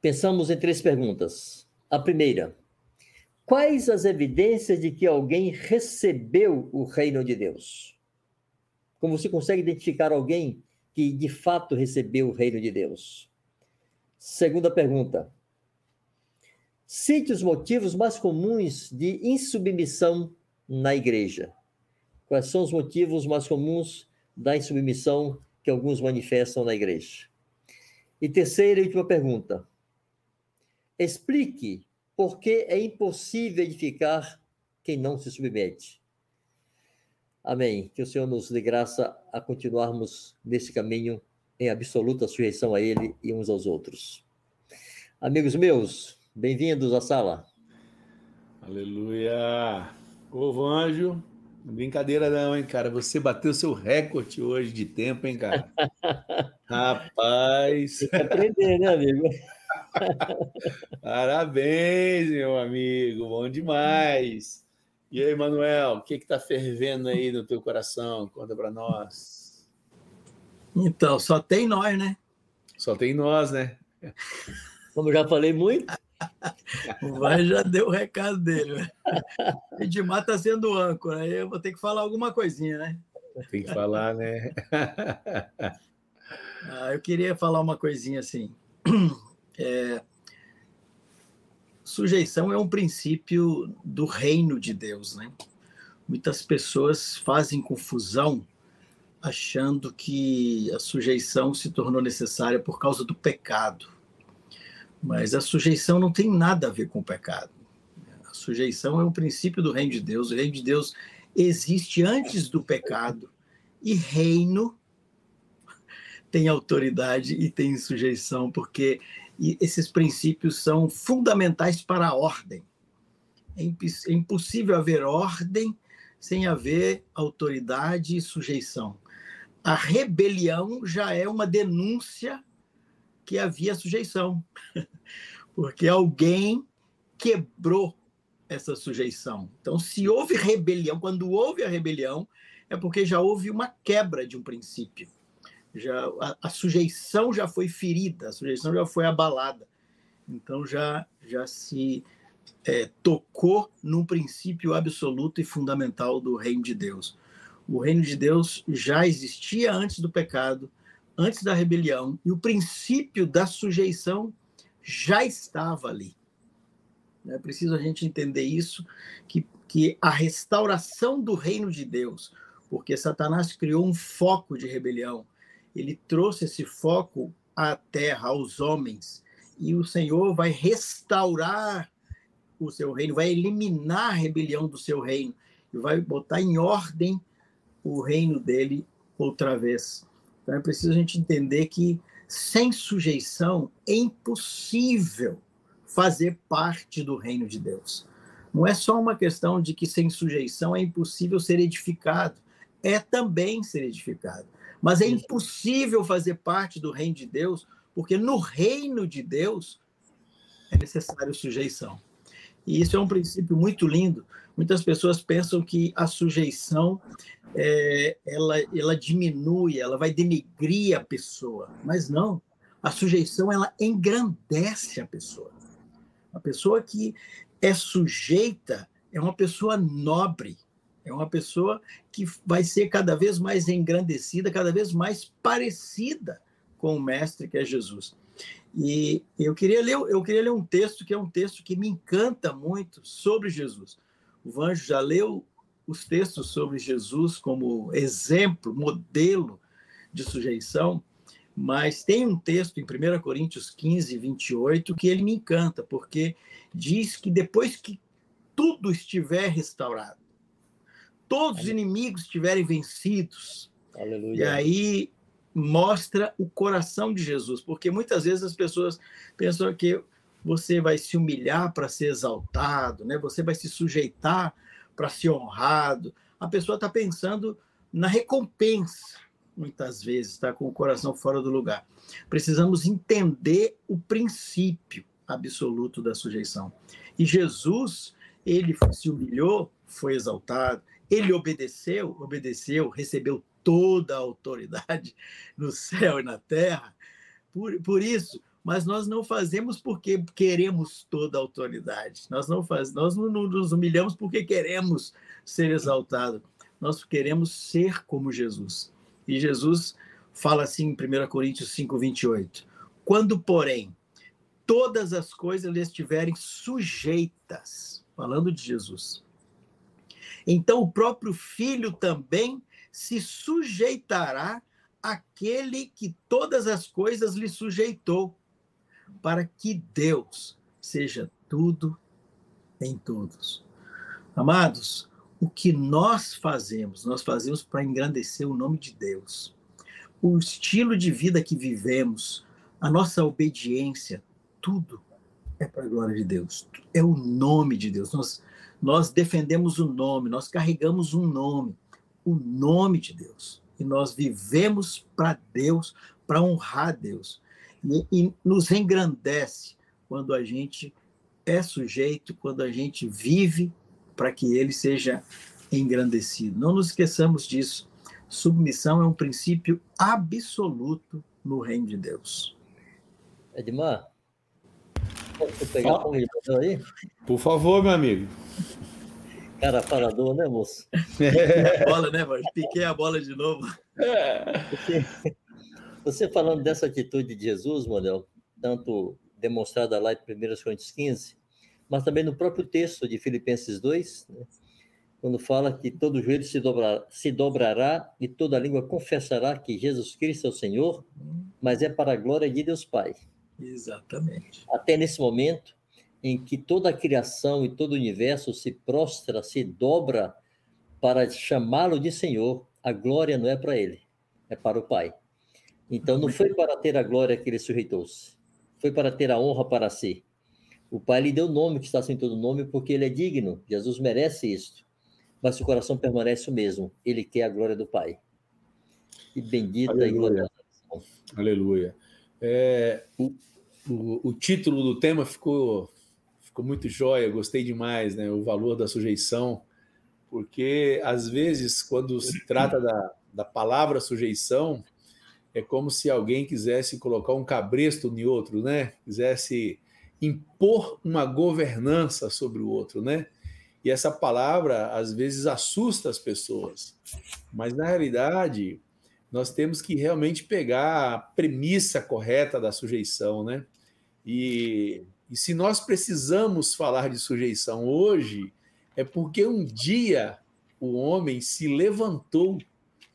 pensamos em três perguntas. A primeira, Quais as evidências de que alguém recebeu o reino de Deus? Como você consegue identificar alguém que de fato recebeu o reino de Deus? Segunda pergunta. Cite os motivos mais comuns de insubmissão na igreja? Quais são os motivos mais comuns da insubmissão que alguns manifestam na igreja? E terceira e última pergunta. Explique por que é impossível edificar quem não se submete. Amém. Que o Senhor nos dê graça a continuarmos nesse caminho em absoluta sujeição a Ele e uns aos outros. Amigos meus, bem-vindos à sala. Aleluia! Povo anjo, brincadeira não, hein, cara? Você bateu seu recorde hoje de tempo, hein, cara? Rapaz! Tem que aprender, né, amigo? Parabéns, meu amigo, bom demais. E aí, Manuel, o que está fervendo aí no teu coração? Conta para nós. Então, só tem nós, né? Só tem nós, né? Como já falei muito. O Vai já deu o recado dele. Né? Edmar está sendo âncora, aí eu vou ter que falar alguma coisinha, né? Tem que falar, né? ah, eu queria falar uma coisinha assim. É, sujeição é um princípio do reino de Deus, né? Muitas pessoas fazem confusão achando que a sujeição se tornou necessária por causa do pecado. Mas a sujeição não tem nada a ver com o pecado. A sujeição é um princípio do reino de Deus. O reino de Deus existe antes do pecado e reino tem autoridade e tem sujeição, porque esses princípios são fundamentais para a ordem. É, é impossível haver ordem sem haver autoridade e sujeição. A rebelião já é uma denúncia que havia sujeição, porque alguém quebrou essa sujeição. Então, se houve rebelião, quando houve a rebelião, é porque já houve uma quebra de um princípio já a, a, sujeição já foi ferida, a sujeição já foi abalada. Então já já se é, tocou num princípio absoluto e fundamental do reino de Deus. O reino de Deus já existia antes do pecado, antes da rebelião, e o princípio da sujeição já estava ali. É preciso a gente entender isso, que, que a restauração do reino de Deus, porque Satanás criou um foco de rebelião, ele trouxe esse foco à terra, aos homens, e o Senhor vai restaurar o seu reino, vai eliminar a rebelião do seu reino e vai botar em ordem o reino dele outra vez. Então é preciso a gente entender que sem sujeição é impossível fazer parte do reino de Deus. Não é só uma questão de que sem sujeição é impossível ser edificado, é também ser edificado. Mas é impossível fazer parte do reino de Deus, porque no reino de Deus é necessário sujeição. E isso é um princípio muito lindo. Muitas pessoas pensam que a sujeição é, ela, ela diminui, ela vai denegrir a pessoa. Mas não. A sujeição ela engrandece a pessoa. A pessoa que é sujeita é uma pessoa nobre, é uma pessoa que vai ser cada vez mais engrandecida, cada vez mais parecida com o mestre que é Jesus. E eu queria ler, eu queria ler um texto que é um texto que me encanta muito sobre Jesus. O Vanjo já leu os textos sobre Jesus como exemplo, modelo de sujeição, mas tem um texto em 1 Coríntios 15, 28 que ele me encanta, porque diz que depois que tudo estiver restaurado, todos os inimigos estiverem vencidos. Aleluia. E aí mostra o coração de Jesus, porque muitas vezes as pessoas pensam que você vai se humilhar para ser exaltado, né? Você vai se sujeitar para ser honrado. A pessoa está pensando na recompensa, muitas vezes, está com o coração fora do lugar. Precisamos entender o princípio absoluto da sujeição. E Jesus, ele se humilhou, foi exaltado, ele obedeceu, obedeceu, recebeu toda a autoridade no céu e na terra. Por, por isso, mas nós não fazemos porque queremos toda a autoridade. Nós não faz, nós não nos humilhamos porque queremos ser exaltados. Nós queremos ser como Jesus. E Jesus fala assim em 1 Coríntios 5, 28. Quando, porém, todas as coisas lhe estiverem sujeitas, falando de Jesus, então o próprio filho também se sujeitará àquele que todas as coisas lhe sujeitou, para que Deus seja tudo em todos. Amados, o que nós fazemos, nós fazemos para engrandecer o nome de Deus. O estilo de vida que vivemos, a nossa obediência, tudo é para a glória de Deus. É o nome de Deus. Nós, nós defendemos o nome, nós carregamos um nome, o nome de Deus. E nós vivemos para Deus, para honrar Deus. E, e nos engrandece quando a gente é sujeito, quando a gente vive para que ele seja engrandecido. Não nos esqueçamos disso. Submissão é um princípio absoluto no reino de Deus. Edmar, posso pegar um aí? Por favor, meu amigo. Cara parador, né, moço? É. bola, né, mano? Piquei a bola de novo. Você, você falando dessa atitude de Jesus, Model, tanto demonstrada lá em 1 Coríntios 15, mas também no próprio texto de Filipenses 2, né, quando fala que todo joelho se, dobrar, se dobrará e toda língua confessará que Jesus Cristo é o Senhor, mas é para a glória de Deus Pai. Exatamente. Até nesse momento em que toda a criação e todo o universo se prostra, se dobra para chamá-lo de Senhor, a glória não é para ele, é para o Pai. Então não foi para ter a glória que ele sujeitou-se, foi para ter a honra para si. O Pai lhe deu o nome que está sem todo nome porque ele é digno. Jesus merece isto. Mas seu coração permanece o mesmo. Ele quer a glória do Pai. E bendita Aleluia. e gloriosa. Aleluia. É, o, o, o, título do tema ficou, ficou muito jóia, gostei demais, né? O valor da sujeição, porque às vezes, quando se trata da, da palavra sujeição, é como se alguém quisesse colocar um cabresto em outro, né? Quisesse impor uma governança sobre o outro, né? E essa palavra às vezes assusta as pessoas, mas na realidade nós temos que realmente pegar a premissa correta da sujeição, né? E, e se nós precisamos falar de sujeição hoje, é porque um dia o homem se levantou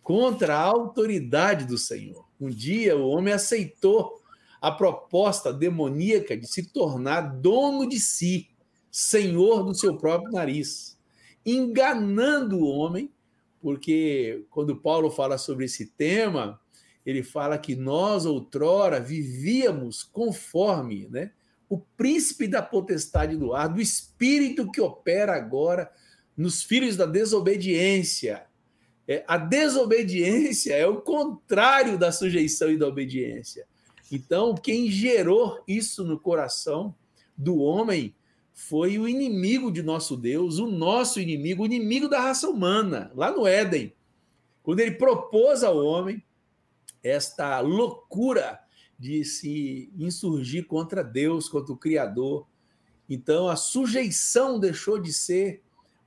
contra a autoridade do Senhor. Um dia o homem aceitou a proposta demoníaca de se tornar dono de si, senhor do seu próprio nariz, enganando o homem, porque quando Paulo fala sobre esse tema, ele fala que nós outrora vivíamos conforme, né, o príncipe da potestade do ar, do espírito que opera agora nos filhos da desobediência. É, a desobediência é o contrário da sujeição e da obediência. Então, quem gerou isso no coração do homem foi o inimigo de nosso Deus, o nosso inimigo, o inimigo da raça humana, lá no Éden. Quando ele propôs ao homem esta loucura de se insurgir contra Deus, contra o Criador. Então, a sujeição deixou de ser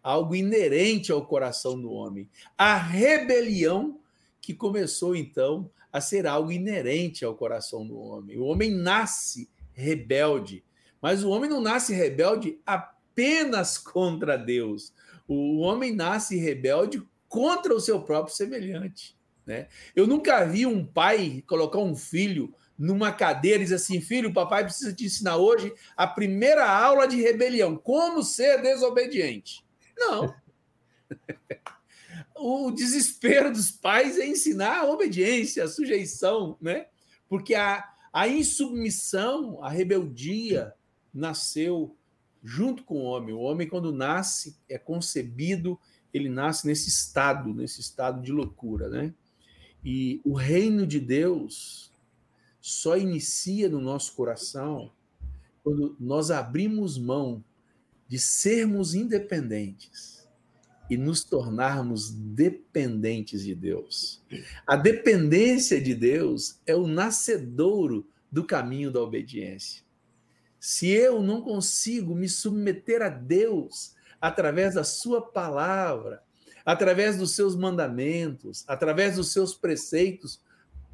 algo inerente ao coração do homem. A rebelião que começou, então, a ser algo inerente ao coração do homem. O homem nasce rebelde, mas o homem não nasce rebelde apenas contra Deus. O homem nasce rebelde contra o seu próprio semelhante. Né? Eu nunca vi um pai colocar um filho numa cadeira e dizer assim: filho, o papai precisa te ensinar hoje a primeira aula de rebelião, como ser desobediente. Não. o desespero dos pais é ensinar a obediência, a sujeição, né? Porque a, a insubmissão, a rebeldia nasceu junto com o homem. O homem, quando nasce, é concebido, ele nasce nesse estado, nesse estado de loucura, né? E o reino de Deus só inicia no nosso coração quando nós abrimos mão de sermos independentes e nos tornarmos dependentes de Deus. A dependência de Deus é o nascedouro do caminho da obediência. Se eu não consigo me submeter a Deus através da Sua palavra, através dos seus mandamentos, através dos seus preceitos,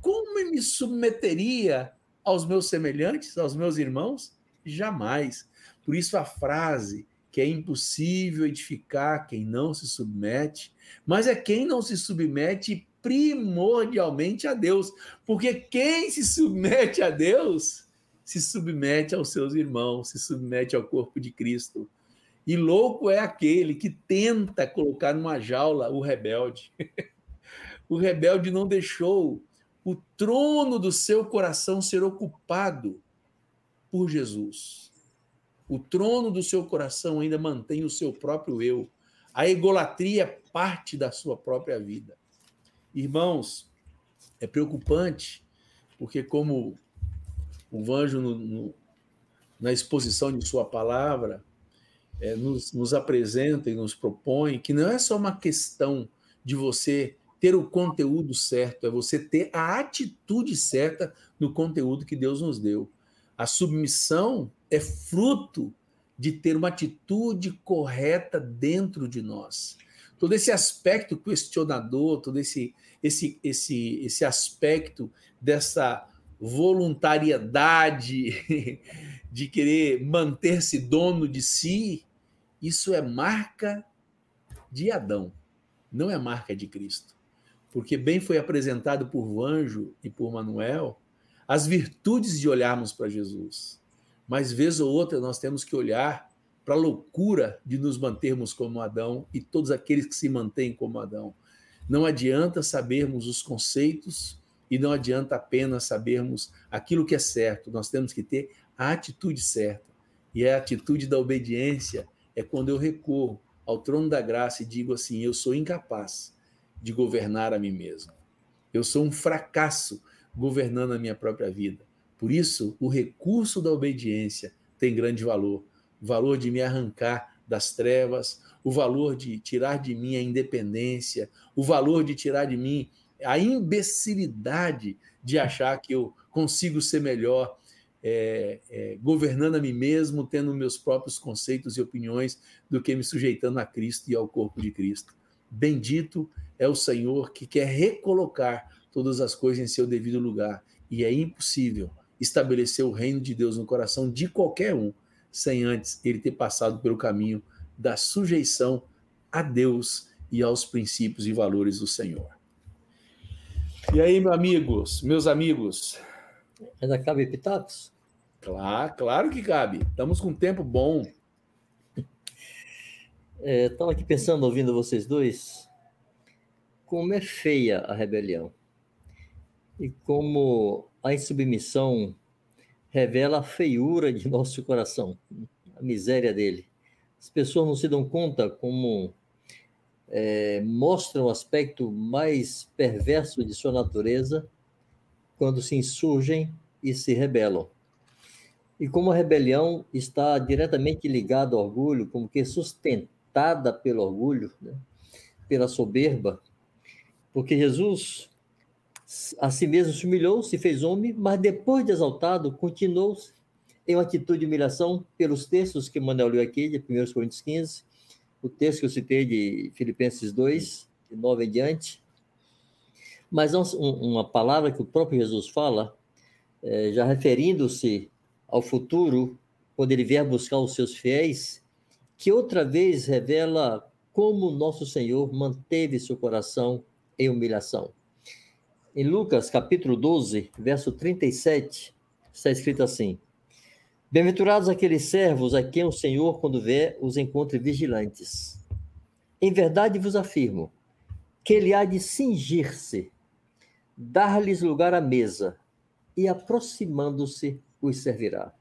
como me submeteria aos meus semelhantes, aos meus irmãos? Jamais. Por isso a frase que é impossível edificar quem não se submete, mas é quem não se submete primordialmente a Deus, porque quem se submete a Deus se submete aos seus irmãos, se submete ao corpo de Cristo. E louco é aquele que tenta colocar numa jaula o rebelde. o rebelde não deixou o trono do seu coração ser ocupado por Jesus. O trono do seu coração ainda mantém o seu próprio eu. A egolatria é parte da sua própria vida. Irmãos, é preocupante, porque, como o Vanjo, no, no, na exposição de sua palavra, é, nos, nos apresenta e nos propõe que não é só uma questão de você ter o conteúdo certo, é você ter a atitude certa no conteúdo que Deus nos deu. A submissão é fruto de ter uma atitude correta dentro de nós. Todo esse aspecto questionador, todo esse, esse, esse, esse aspecto dessa voluntariedade de querer manter-se dono de si, isso é marca de Adão, não é marca de Cristo porque bem foi apresentado por Vanjo e por Manuel as virtudes de olharmos para Jesus. Mas vez ou outra nós temos que olhar para a loucura de nos mantermos como Adão e todos aqueles que se mantêm como Adão. Não adianta sabermos os conceitos e não adianta apenas sabermos aquilo que é certo. Nós temos que ter a atitude certa. E a atitude da obediência é quando eu recorro ao trono da graça e digo assim: eu sou incapaz de governar a mim mesmo. Eu sou um fracasso governando a minha própria vida. Por isso, o recurso da obediência tem grande valor. O valor de me arrancar das trevas, o valor de tirar de mim a independência, o valor de tirar de mim a imbecilidade de achar que eu consigo ser melhor é, é, governando a mim mesmo, tendo meus próprios conceitos e opiniões, do que me sujeitando a Cristo e ao corpo de Cristo. Bendito é o Senhor que quer recolocar todas as coisas em seu devido lugar. E é impossível estabelecer o reino de Deus no coração de qualquer um sem antes ele ter passado pelo caminho da sujeição a Deus e aos princípios e valores do Senhor. E aí, meus amigos, meus amigos? Ainda cabe pitacos? Claro, claro que cabe. Estamos com um tempo bom. Estava é, aqui pensando, ouvindo vocês dois, como é feia a rebelião e como a insubmissão revela a feiura de nosso coração, a miséria dele. As pessoas não se dão conta como é, mostram o aspecto mais perverso de sua natureza quando se insurgem e se rebelam. E como a rebelião está diretamente ligada ao orgulho, como que sustentada pelo orgulho, né? pela soberba, porque Jesus a si mesmo se humilhou, se fez homem, mas depois de exaltado, continuou em uma atitude de humilhação pelos textos que Manuel leu aqui, de 1 Coríntios 15, o texto que eu citei de Filipenses 2, de 9 em diante. Mas uma palavra que o próprio Jesus fala, é, já referindo-se ao futuro, quando ele vier buscar os seus fiéis, que outra vez revela como nosso Senhor manteve seu coração em humilhação. Em Lucas, capítulo 12, verso 37, está escrito assim: Bem-aventurados aqueles servos a quem o Senhor, quando vier, os encontre vigilantes. Em verdade vos afirmo que ele há de cingir-se, dar-lhes lugar à mesa, e aproximando-se, os servirá.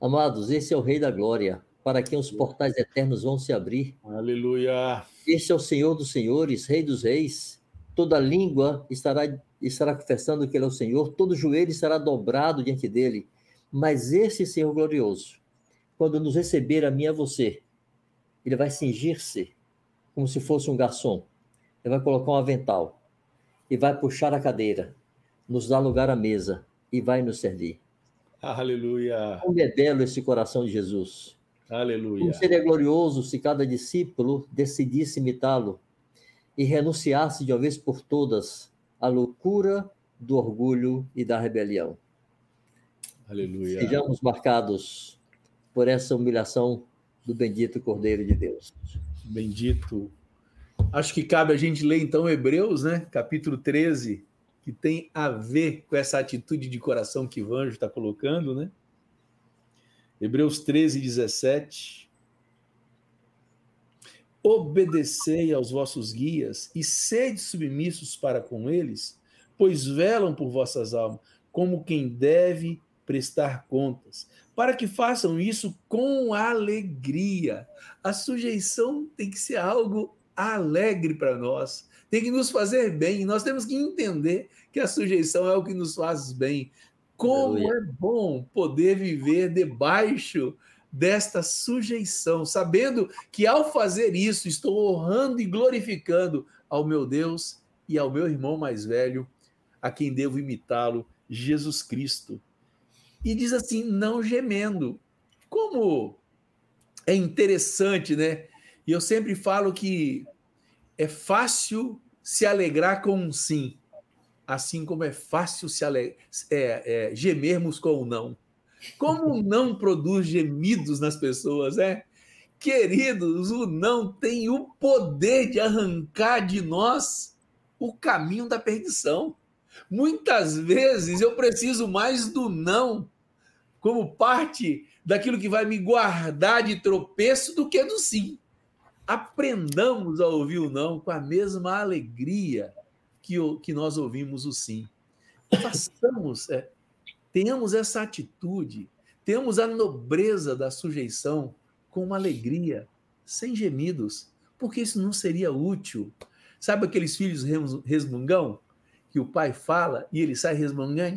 Amados, esse é o Rei da Glória, para quem os portais eternos vão se abrir. Aleluia! Este é o Senhor dos senhores, Rei dos reis. Toda língua estará, estará confessando que Ele é o Senhor, todo joelho será dobrado diante dele. Mas esse Senhor glorioso, quando nos receber a mim e a você, ele vai cingir-se como se fosse um garçom. Ele vai colocar um avental e vai puxar a cadeira, nos dar lugar à mesa e vai nos servir. Aleluia! Como é belo esse coração de Jesus. Aleluia. Como seria glorioso se cada discípulo decidisse imitá-lo e renunciasse de uma vez por todas à loucura do orgulho e da rebelião. Aleluia. Sejamos marcados por essa humilhação do bendito Cordeiro de Deus. Bendito. Acho que cabe a gente ler então Hebreus, né? Capítulo 13, que tem a ver com essa atitude de coração que Vanjo está colocando, né? Hebreus 13, 17. Obedecei aos vossos guias e sede submissos para com eles, pois velam por vossas almas, como quem deve prestar contas, para que façam isso com alegria. A sujeição tem que ser algo alegre para nós, tem que nos fazer bem. Nós temos que entender que a sujeição é o que nos faz bem. Como é bom poder viver debaixo desta sujeição, sabendo que ao fazer isso estou honrando e glorificando ao meu Deus e ao meu irmão mais velho, a quem devo imitá-lo, Jesus Cristo. E diz assim, não gemendo. Como é interessante, né? E eu sempre falo que é fácil se alegrar com um sim, assim como é fácil se é, é, gemermos com um não. Como não produz gemidos nas pessoas, é? Queridos, o não tem o poder de arrancar de nós o caminho da perdição. Muitas vezes eu preciso mais do não como parte daquilo que vai me guardar de tropeço do que do sim. Aprendamos a ouvir o não com a mesma alegria que, o, que nós ouvimos o sim. Façamos, é, tenhamos essa atitude, tenhamos a nobreza da sujeição com uma alegria, sem gemidos, porque isso não seria útil. Sabe aqueles filhos resmungão? Que o pai fala e ele sai resmungando?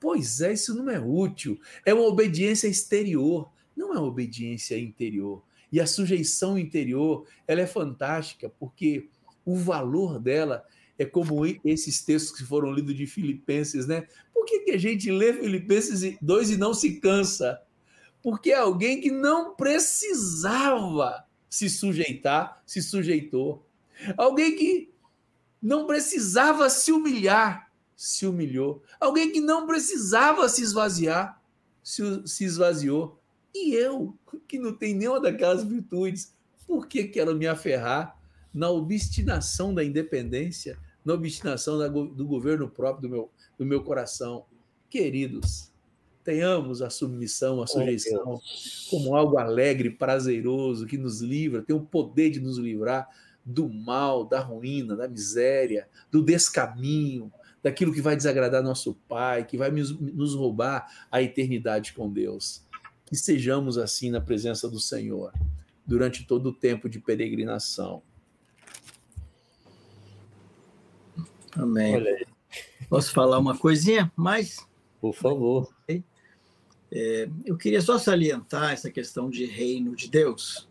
Pois é, isso não é útil. É uma obediência exterior, não é uma obediência interior. E a sujeição interior, ela é fantástica, porque o valor dela é como esses textos que foram lidos de Filipenses, né? Por que, que a gente lê Filipenses 2 e não se cansa? Porque é alguém que não precisava se sujeitar, se sujeitou. Alguém que não precisava se humilhar, se humilhou. Alguém que não precisava se esvaziar, se, se esvaziou. E eu, que não tenho nenhuma daquelas virtudes, por que quero me aferrar na obstinação da independência, na obstinação da, do governo próprio do meu, do meu coração? Queridos, tenhamos a submissão, a sujeição como algo alegre, prazeroso, que nos livra, tem o poder de nos livrar do mal, da ruína, da miséria, do descaminho, daquilo que vai desagradar nosso Pai, que vai nos roubar a eternidade com Deus. Que sejamos assim na presença do Senhor durante todo o tempo de peregrinação. Amém. Posso falar uma coisinha mais? Por favor. É, eu queria só salientar essa questão de reino de Deus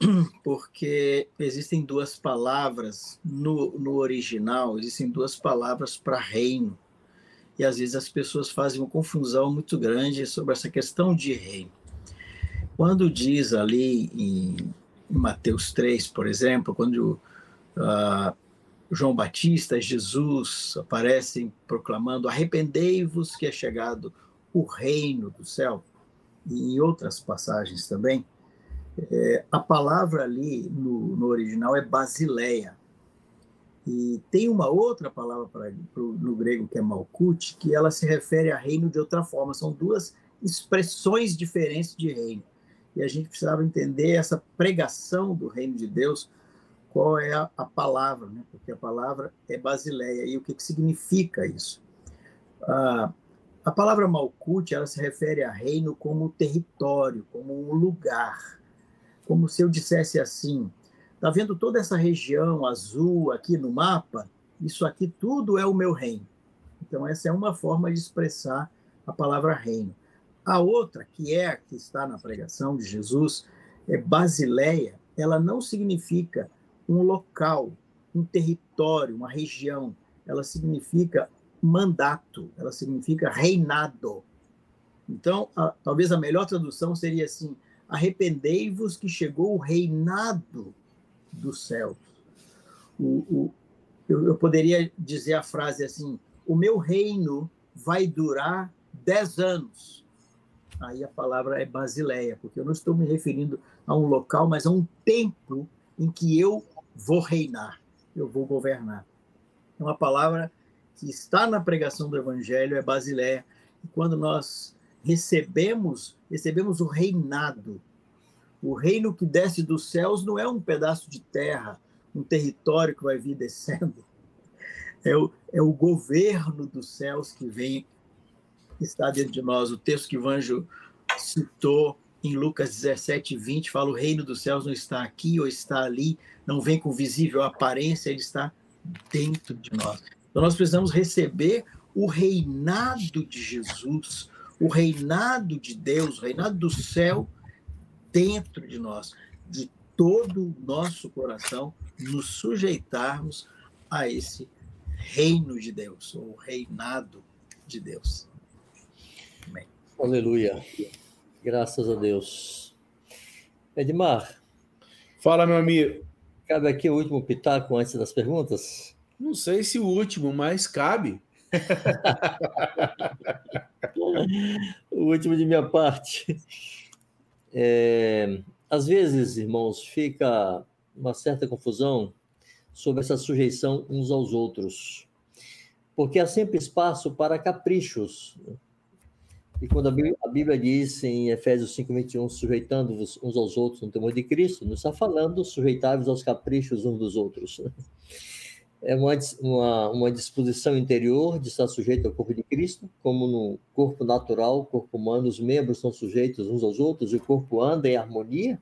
porque existem duas palavras no, no original, existem duas palavras para reino. E às vezes as pessoas fazem uma confusão muito grande sobre essa questão de reino. Quando diz ali em, em Mateus 3, por exemplo, quando uh, João Batista, Jesus aparecem proclamando: arrependei-vos que é chegado o reino do céu, e em outras passagens também é, a palavra ali no, no, original é basileia. E tem uma outra palavra pra, pro, no grego que é malkut, que ela se refere a reino de outra forma. São duas expressões diferentes de reino. E a gente precisava entender essa pregação do reino de Deus, qual é a, a palavra, né? porque a palavra é basileia. E o que, que significa isso? Ah, a palavra malkut ela se refere a reino como território, como um lugar como se eu dissesse assim: está vendo toda essa região azul aqui no mapa? Isso aqui tudo é o meu reino. Então, essa é uma forma de expressar a palavra reino. A outra, que é a que está na pregação de Jesus, é Basileia, ela não significa um local, um território, uma região. Ela significa mandato, ela significa reinado. Então, a, talvez a melhor tradução seria assim: arrependei-vos que chegou o reinado dos céus. O, o, eu, eu poderia dizer a frase assim: o meu reino vai durar dez anos. aí a palavra é Basileia, porque eu não estou me referindo a um local, mas a um tempo em que eu vou reinar, eu vou governar. É uma palavra que está na pregação do Evangelho, é Basileia. E quando nós recebemos, recebemos o reinado. O reino que desce dos céus não é um pedaço de terra, um território que vai vir descendo. É o, é o governo dos céus que vem, está dentro de nós. O texto que o anjo citou em Lucas 17, 20, fala: o reino dos céus não está aqui ou está ali, não vem com visível aparência, ele está dentro de nós. Então nós precisamos receber o reinado de Jesus, o reinado de Deus, o reinado do céu dentro de nós, de todo o nosso coração, nos sujeitarmos a esse reino de Deus, ou reinado de Deus. Amém. Aleluia. Graças a Deus. Edmar. Fala, meu amigo. Cabe aqui o último pitaco antes das perguntas? Não sei se o último, mas cabe. o último de minha parte. É, às vezes, irmãos, fica uma certa confusão sobre essa sujeição uns aos outros, porque há sempre espaço para caprichos. E quando a Bíblia, a Bíblia diz em Efésios 5:21, sujeitando-vos uns aos outros no temor de Cristo, não está falando sujeitar-vos aos caprichos uns dos outros é uma, uma, uma disposição interior de estar sujeito ao corpo de Cristo, como no corpo natural, corpo humano, os membros são sujeitos uns aos outros e o corpo anda em harmonia,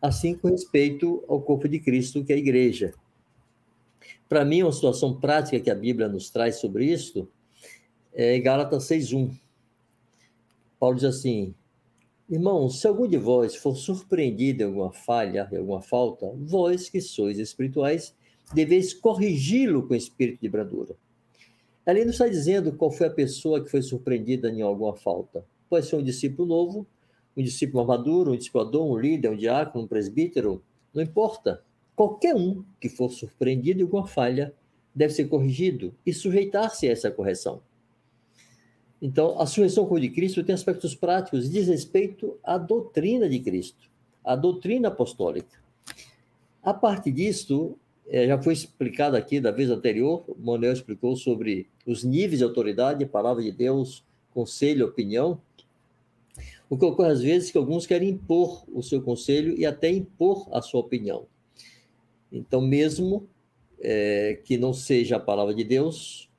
assim com respeito ao corpo de Cristo, que é a igreja. Para mim, uma situação prática que a Bíblia nos traz sobre isso é Gálatas 6.1. Paulo diz assim, Irmãos, se algum de vós for surpreendido em alguma falha, em alguma falta, vós que sois espirituais, deveis corrigi-lo com espírito de brandura. Ali não está dizendo qual foi a pessoa que foi surpreendida em alguma falta. Pode ser um discípulo novo, um discípulo maduro, um discipulador, um líder, um diácono, um presbítero, não importa. Qualquer um que for surpreendido em alguma falha deve ser corrigido e sujeitar-se a essa correção. Então, a sujeição com o de Cristo tem aspectos práticos diz respeito à doutrina de Cristo, à doutrina apostólica. A partir disto, é, já foi explicado aqui da vez anterior, Manuel explicou sobre os níveis de autoridade, palavra de Deus, conselho, opinião. O que ocorre às vezes é que alguns querem impor o seu conselho e até impor a sua opinião. Então, mesmo é, que não seja a palavra de Deus,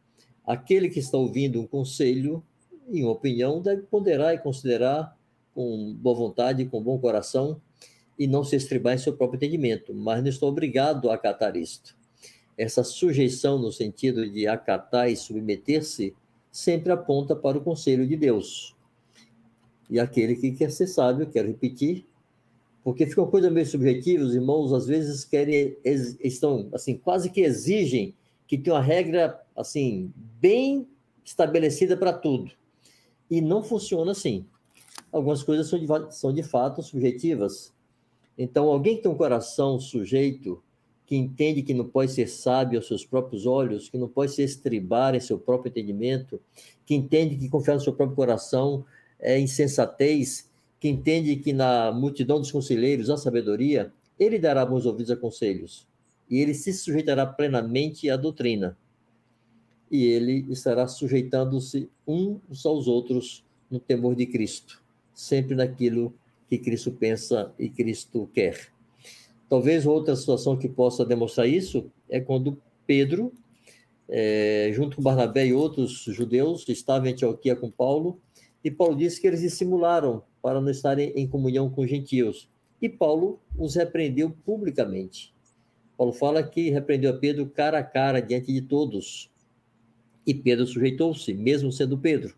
aquele que está ouvindo um conselho e uma opinião deve ponderar e considerar com boa vontade, com bom coração, e não se estribar em seu próprio entendimento, mas não estou obrigado a acatar isto. Essa sujeição, no sentido de acatar e submeter-se, sempre aponta para o conselho de Deus. E aquele que quer ser sábio, quero repetir, porque fica uma coisa meio subjetiva, os irmãos às vezes querem, estão, assim, quase que exigem que tenha uma regra, assim, bem estabelecida para tudo. E não funciona assim. Algumas coisas são de, são de fato subjetivas, então, alguém que tem um coração sujeito, que entende que não pode ser sábio aos seus próprios olhos, que não pode se estribar em seu próprio entendimento, que entende que confiar no seu próprio coração é insensatez, que entende que na multidão dos conselheiros há sabedoria, ele dará bons ouvidos a conselhos, e ele se sujeitará plenamente à doutrina. E ele estará sujeitando-se uns aos outros no temor de Cristo, sempre naquilo que Cristo pensa e Cristo quer. Talvez outra situação que possa demonstrar isso é quando Pedro, é, junto com Barnabé e outros judeus, estava em Antioquia com Paulo, e Paulo disse que eles dissimularam para não estarem em comunhão com gentios. E Paulo os repreendeu publicamente. Paulo fala que repreendeu a Pedro cara a cara diante de todos. E Pedro sujeitou-se, mesmo sendo Pedro.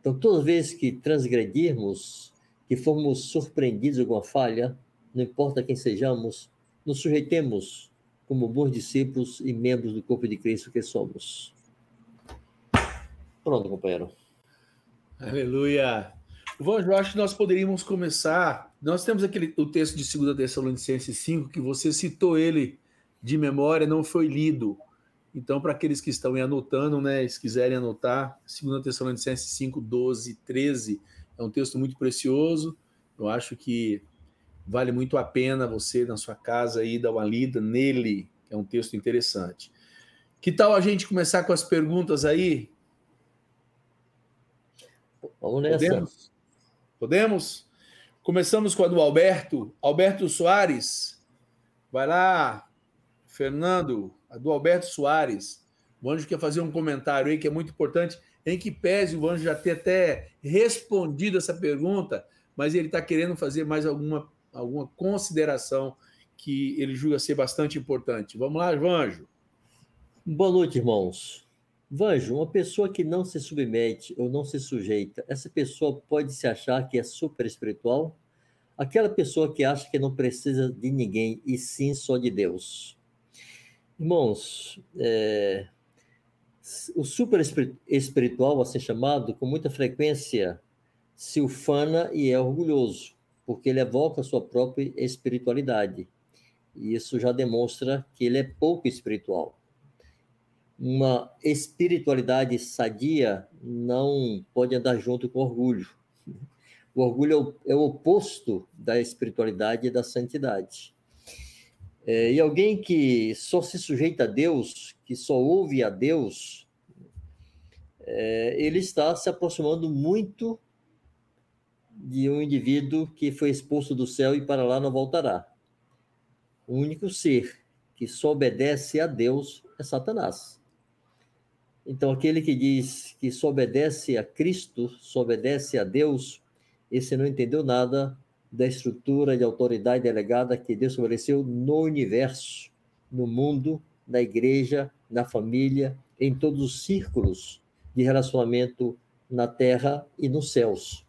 Então, todas as vezes que transgredirmos que fomos surpreendidos em alguma falha, não importa quem sejamos, nos sujeitemos como bons discípulos e membros do corpo de Cristo que somos. Pronto, companheiro. Aleluia. Bom, eu acho que nós poderíamos começar. Nós temos aquele o texto de 2 Tessalonicenses 5, que você citou ele de memória, não foi lido. Então, para aqueles que estão aí anotando, né, se quiserem anotar, 2 Tessalonicenses 5, 12, 13 é um texto muito precioso. Eu acho que vale muito a pena você, na sua casa, aí, dar uma lida nele. É um texto interessante. Que tal a gente começar com as perguntas aí? Vamos nessa. Podemos? Podemos? Começamos com a do Alberto. Alberto Soares. Vai lá, Fernando, a do Alberto Soares. O Anjo quer fazer um comentário aí que é muito importante, em que pese o Anjo já ter até respondido essa pergunta, mas ele está querendo fazer mais alguma, alguma consideração que ele julga ser bastante importante. Vamos lá, Vanjo. Boa noite, irmãos. Vanjo, uma pessoa que não se submete ou não se sujeita, essa pessoa pode se achar que é super espiritual? Aquela pessoa que acha que não precisa de ninguém e sim só de Deus. Irmãos, é, o super espiritual, a ser chamado, com muita frequência se ufana e é orgulhoso, porque ele evoca a sua própria espiritualidade. E isso já demonstra que ele é pouco espiritual. Uma espiritualidade sadia não pode andar junto com orgulho. O orgulho é o, é oposto da espiritualidade e da santidade. É, e alguém que só se sujeita a Deus, que só ouve a Deus, é, ele está se aproximando muito de um indivíduo que foi expulso do céu e para lá não voltará. O único ser que só obedece a Deus é Satanás. Então, aquele que diz que só obedece a Cristo, só obedece a Deus, esse não entendeu nada da estrutura de autoridade delegada que Deus estabeleceu no universo, no mundo, na igreja, na família, em todos os círculos de relacionamento na terra e nos céus.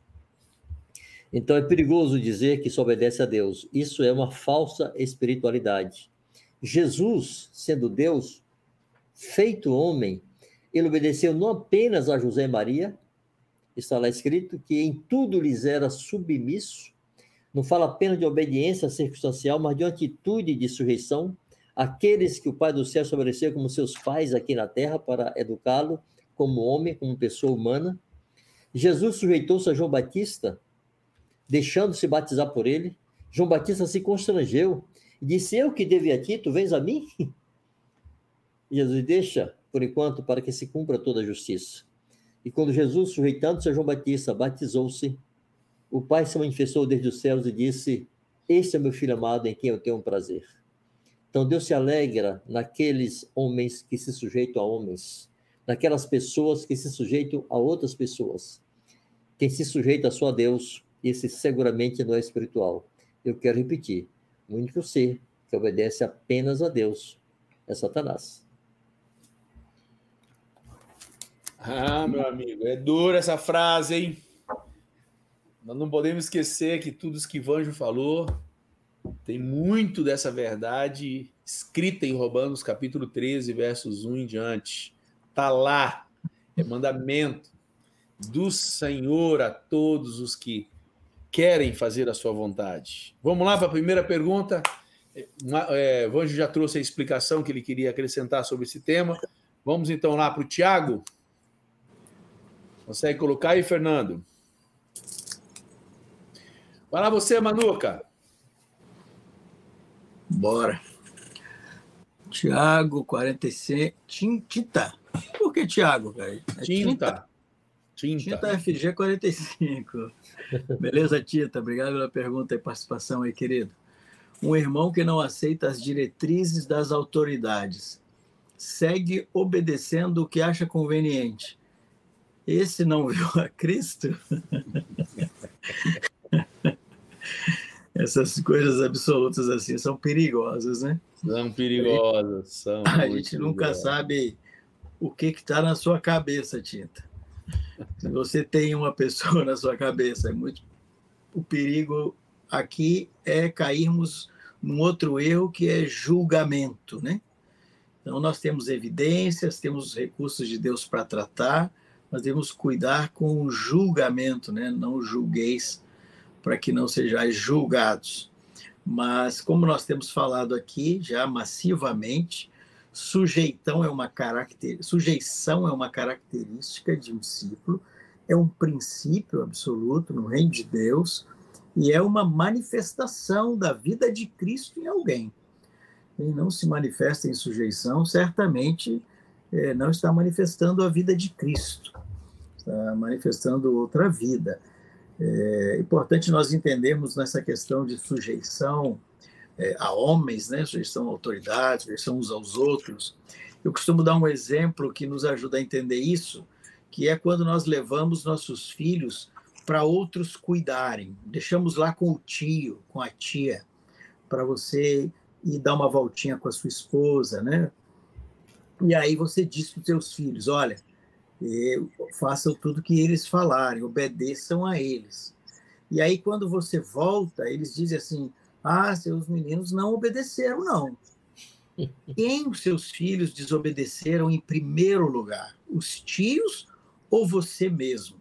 Então é perigoso dizer que só obedece a Deus. Isso é uma falsa espiritualidade. Jesus, sendo Deus, feito homem, ele obedeceu não apenas a José e Maria, está lá escrito que em tudo lhes era submisso, não fala apenas de obediência circunstancial, mas de uma atitude de sujeição àqueles que o Pai do céu estabeleceu como seus pais aqui na terra para educá-lo como homem, como pessoa humana. Jesus sujeitou-se a João Batista, deixando-se batizar por ele. João Batista se constrangeu e disse: Eu que devia a tu vens a mim? Jesus deixa, por enquanto, para que se cumpra toda a justiça. E quando Jesus, sujeitando-se a João Batista, batizou-se, o Pai se manifestou desde os céus e disse: Este é meu filho amado em quem eu tenho um prazer. Então Deus se alegra naqueles homens que se sujeitam a homens, naquelas pessoas que se sujeitam a outras pessoas. Quem se sujeita só a Deus, esse seguramente não é espiritual. Eu quero repetir: o único ser que obedece apenas a Deus é Satanás. Ah, meu amigo, é dura essa frase, hein? Nós não podemos esquecer que tudo isso que Vanjo falou tem muito dessa verdade escrita em Romanos capítulo 13, versos 1 em diante. Está lá, é mandamento do Senhor a todos os que querem fazer a sua vontade. Vamos lá para a primeira pergunta. É, Vanjo já trouxe a explicação que ele queria acrescentar sobre esse tema. Vamos então lá para o Tiago. Consegue colocar aí, Fernando? Vai lá você, Manuca. Bora. Tiago, 46. Tinta. Por que Tiago, velho? É tinta. Tinta. Tinta FG 45. Beleza, Tita? Obrigado pela pergunta e participação aí, querido. Um irmão que não aceita as diretrizes das autoridades segue obedecendo o que acha conveniente. Esse não viu a Cristo? Essas coisas absolutas assim são perigosas, né? São perigosas, são. A gente nunca sabe o que está na sua cabeça, Tinta. Se você tem uma pessoa na sua cabeça, é muito. O perigo aqui é cairmos num outro erro que é julgamento, né? Então, nós temos evidências, temos recursos de Deus para tratar, mas devemos cuidar com o julgamento, né? Não julgueis para que não sejais julgados. Mas, como nós temos falado aqui já massivamente, sujeitão é uma caracter... sujeição é uma característica de um discípulo é um princípio absoluto no reino de Deus e é uma manifestação da vida de Cristo em alguém. Quem não se manifesta em sujeição, certamente é, não está manifestando a vida de Cristo, está manifestando outra vida. É importante nós entendermos nessa questão de sujeição é, a homens, né? sujeição a autoridades, sujeição uns aos outros. Eu costumo dar um exemplo que nos ajuda a entender isso, que é quando nós levamos nossos filhos para outros cuidarem. Deixamos lá com o tio, com a tia, para você ir dar uma voltinha com a sua esposa, né? E aí você diz para os seus filhos, olha, façam tudo que eles falarem, obedeçam a eles. E aí quando você volta, eles dizem assim, ah, seus meninos não obedeceram, não. Quem os seus filhos desobedeceram em primeiro lugar? Os tios ou você mesmo?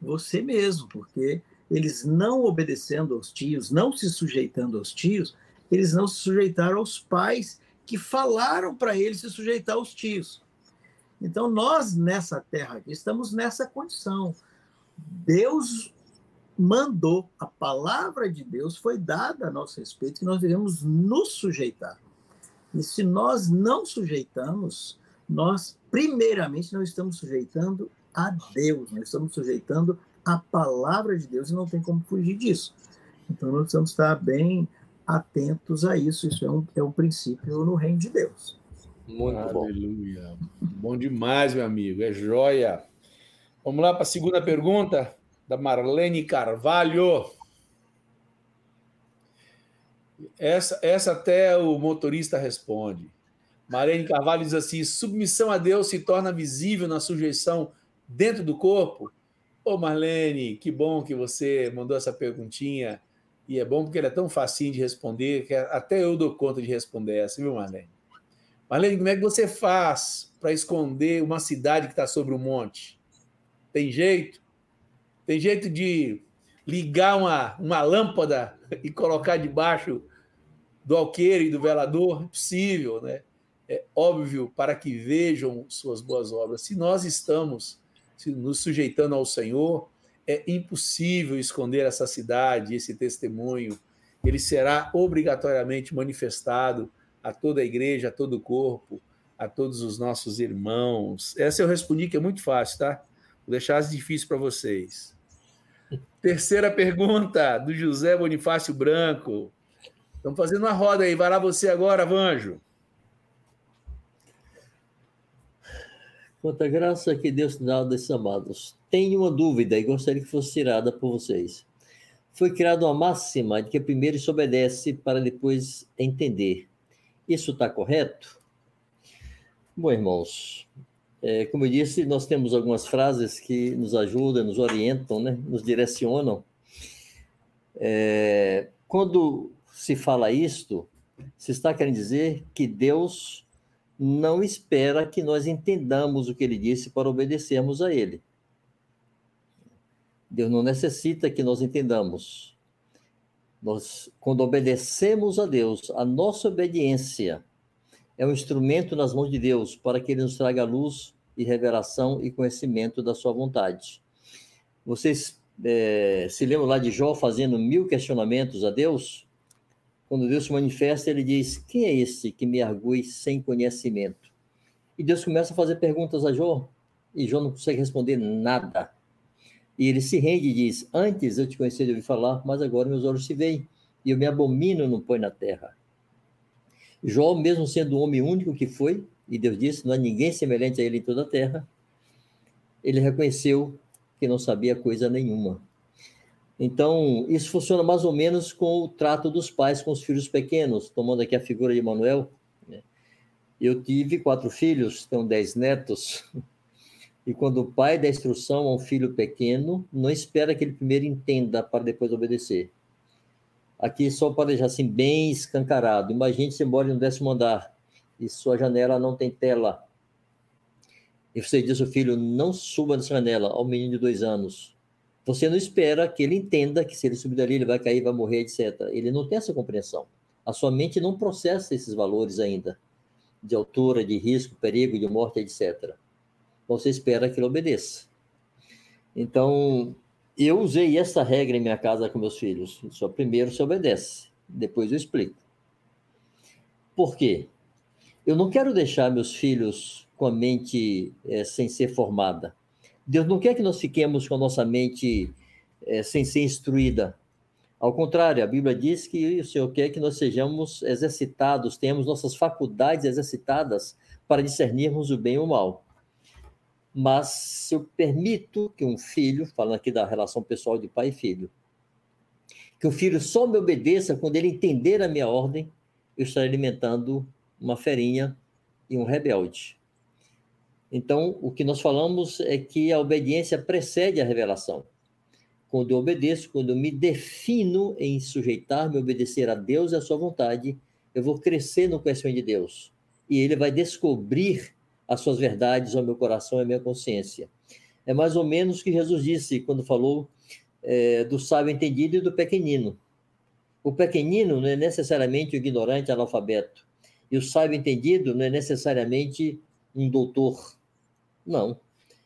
Você mesmo, porque eles não obedecendo aos tios, não se sujeitando aos tios, eles não se sujeitaram aos pais que falaram para eles se sujeitar aos tios. Então, nós nessa terra aqui estamos nessa condição. Deus mandou, a palavra de Deus foi dada a nosso respeito, que nós devemos nos sujeitar. E se nós não sujeitamos, nós, primeiramente, não estamos sujeitando a Deus, nós estamos sujeitando a palavra de Deus e não tem como fugir disso. Então, nós precisamos estar bem atentos a isso. Isso é um, é um princípio no reino de Deus. Muito Aleluia. bom. Bom demais, meu amigo. É joia. Vamos lá para a segunda pergunta da Marlene Carvalho. Essa, essa até o motorista responde. Marlene Carvalho diz assim: submissão a Deus se torna visível na sujeição dentro do corpo? Ô Marlene, que bom que você mandou essa perguntinha. E é bom porque ele é tão facinho de responder que até eu dou conta de responder essa, viu, Marlene? Marlene, como é que você faz para esconder uma cidade que está sobre um monte? Tem jeito? Tem jeito de ligar uma, uma lâmpada e colocar debaixo do alqueire e do velador? Impossível, né? É óbvio para que vejam suas boas obras. Se nós estamos nos sujeitando ao Senhor, é impossível esconder essa cidade, esse testemunho. Ele será obrigatoriamente manifestado a toda a igreja, a todo o corpo, a todos os nossos irmãos. Essa eu respondi que é muito fácil, tá? Vou deixar as difíceis para vocês. Terceira pergunta, do José Bonifácio Branco. Estamos fazendo uma roda aí. Vai lá você agora, Vanjo. Quanta graça que Deus dá desses amados. Tenho uma dúvida e gostaria que fosse tirada por vocês. Foi criada uma máxima de que primeiro se obedece para depois entender. Isso está correto? Bom, irmãos, é, como eu disse, nós temos algumas frases que nos ajudam, nos orientam, né? nos direcionam. É, quando se fala isto, se está querendo dizer que Deus não espera que nós entendamos o que ele disse para obedecermos a ele. Deus não necessita que nós entendamos. Nós, quando obedecemos a Deus, a nossa obediência é um instrumento nas mãos de Deus para que ele nos traga luz e revelação e conhecimento da sua vontade. Vocês é, se lembram lá de Jó fazendo mil questionamentos a Deus? Quando Deus se manifesta, ele diz: Quem é esse que me argue sem conhecimento? E Deus começa a fazer perguntas a Jó, e Jó não consegue responder nada. E ele se rende e diz: Antes eu te conhecia de ouvir falar, mas agora meus olhos se veem, e eu me abomino no põe na terra. Jó, mesmo sendo o homem único que foi, e Deus disse: Não há ninguém semelhante a ele em toda a terra, ele reconheceu que não sabia coisa nenhuma. Então, isso funciona mais ou menos com o trato dos pais com os filhos pequenos, tomando aqui a figura de Manuel. Né? Eu tive quatro filhos, tenho dez netos, e quando o pai dá instrução a um filho pequeno, não espera que ele primeiro entenda para depois obedecer. Aqui só para deixar assim bem escancarado. Imagine você mora no décimo andar e sua janela não tem tela. E você diz ao filho, não suba nessa janela, ao menino de dois anos. Você não espera que ele entenda que se ele subir dali ele vai cair, vai morrer, etc. Ele não tem essa compreensão. A sua mente não processa esses valores ainda, de altura, de risco, perigo, de morte, etc. Você espera que ele obedeça. Então, eu usei essa regra em minha casa com meus filhos. Só primeiro se obedece, depois eu explico. Por quê? Eu não quero deixar meus filhos com a mente é, sem ser formada. Deus não quer que nós fiquemos com a nossa mente é, sem ser instruída. Ao contrário, a Bíblia diz que o Senhor quer que nós sejamos exercitados, tenhamos nossas faculdades exercitadas para discernirmos o bem e o mal. Mas se eu permito que um filho, falando aqui da relação pessoal de pai e filho, que o filho só me obedeça quando ele entender a minha ordem, eu estarei alimentando uma ferinha e um rebelde. Então, o que nós falamos é que a obediência precede a revelação quando eu obedeço, quando eu me defino em sujeitar-me, obedecer a Deus e a sua vontade, eu vou crescer no conhecimento de Deus. E ele vai descobrir as suas verdades ao meu coração e à minha consciência. É mais ou menos o que Jesus disse quando falou é, do sábio entendido e do pequenino. O pequenino não é necessariamente o ignorante analfabeto. E o sábio entendido não é necessariamente um doutor. Não.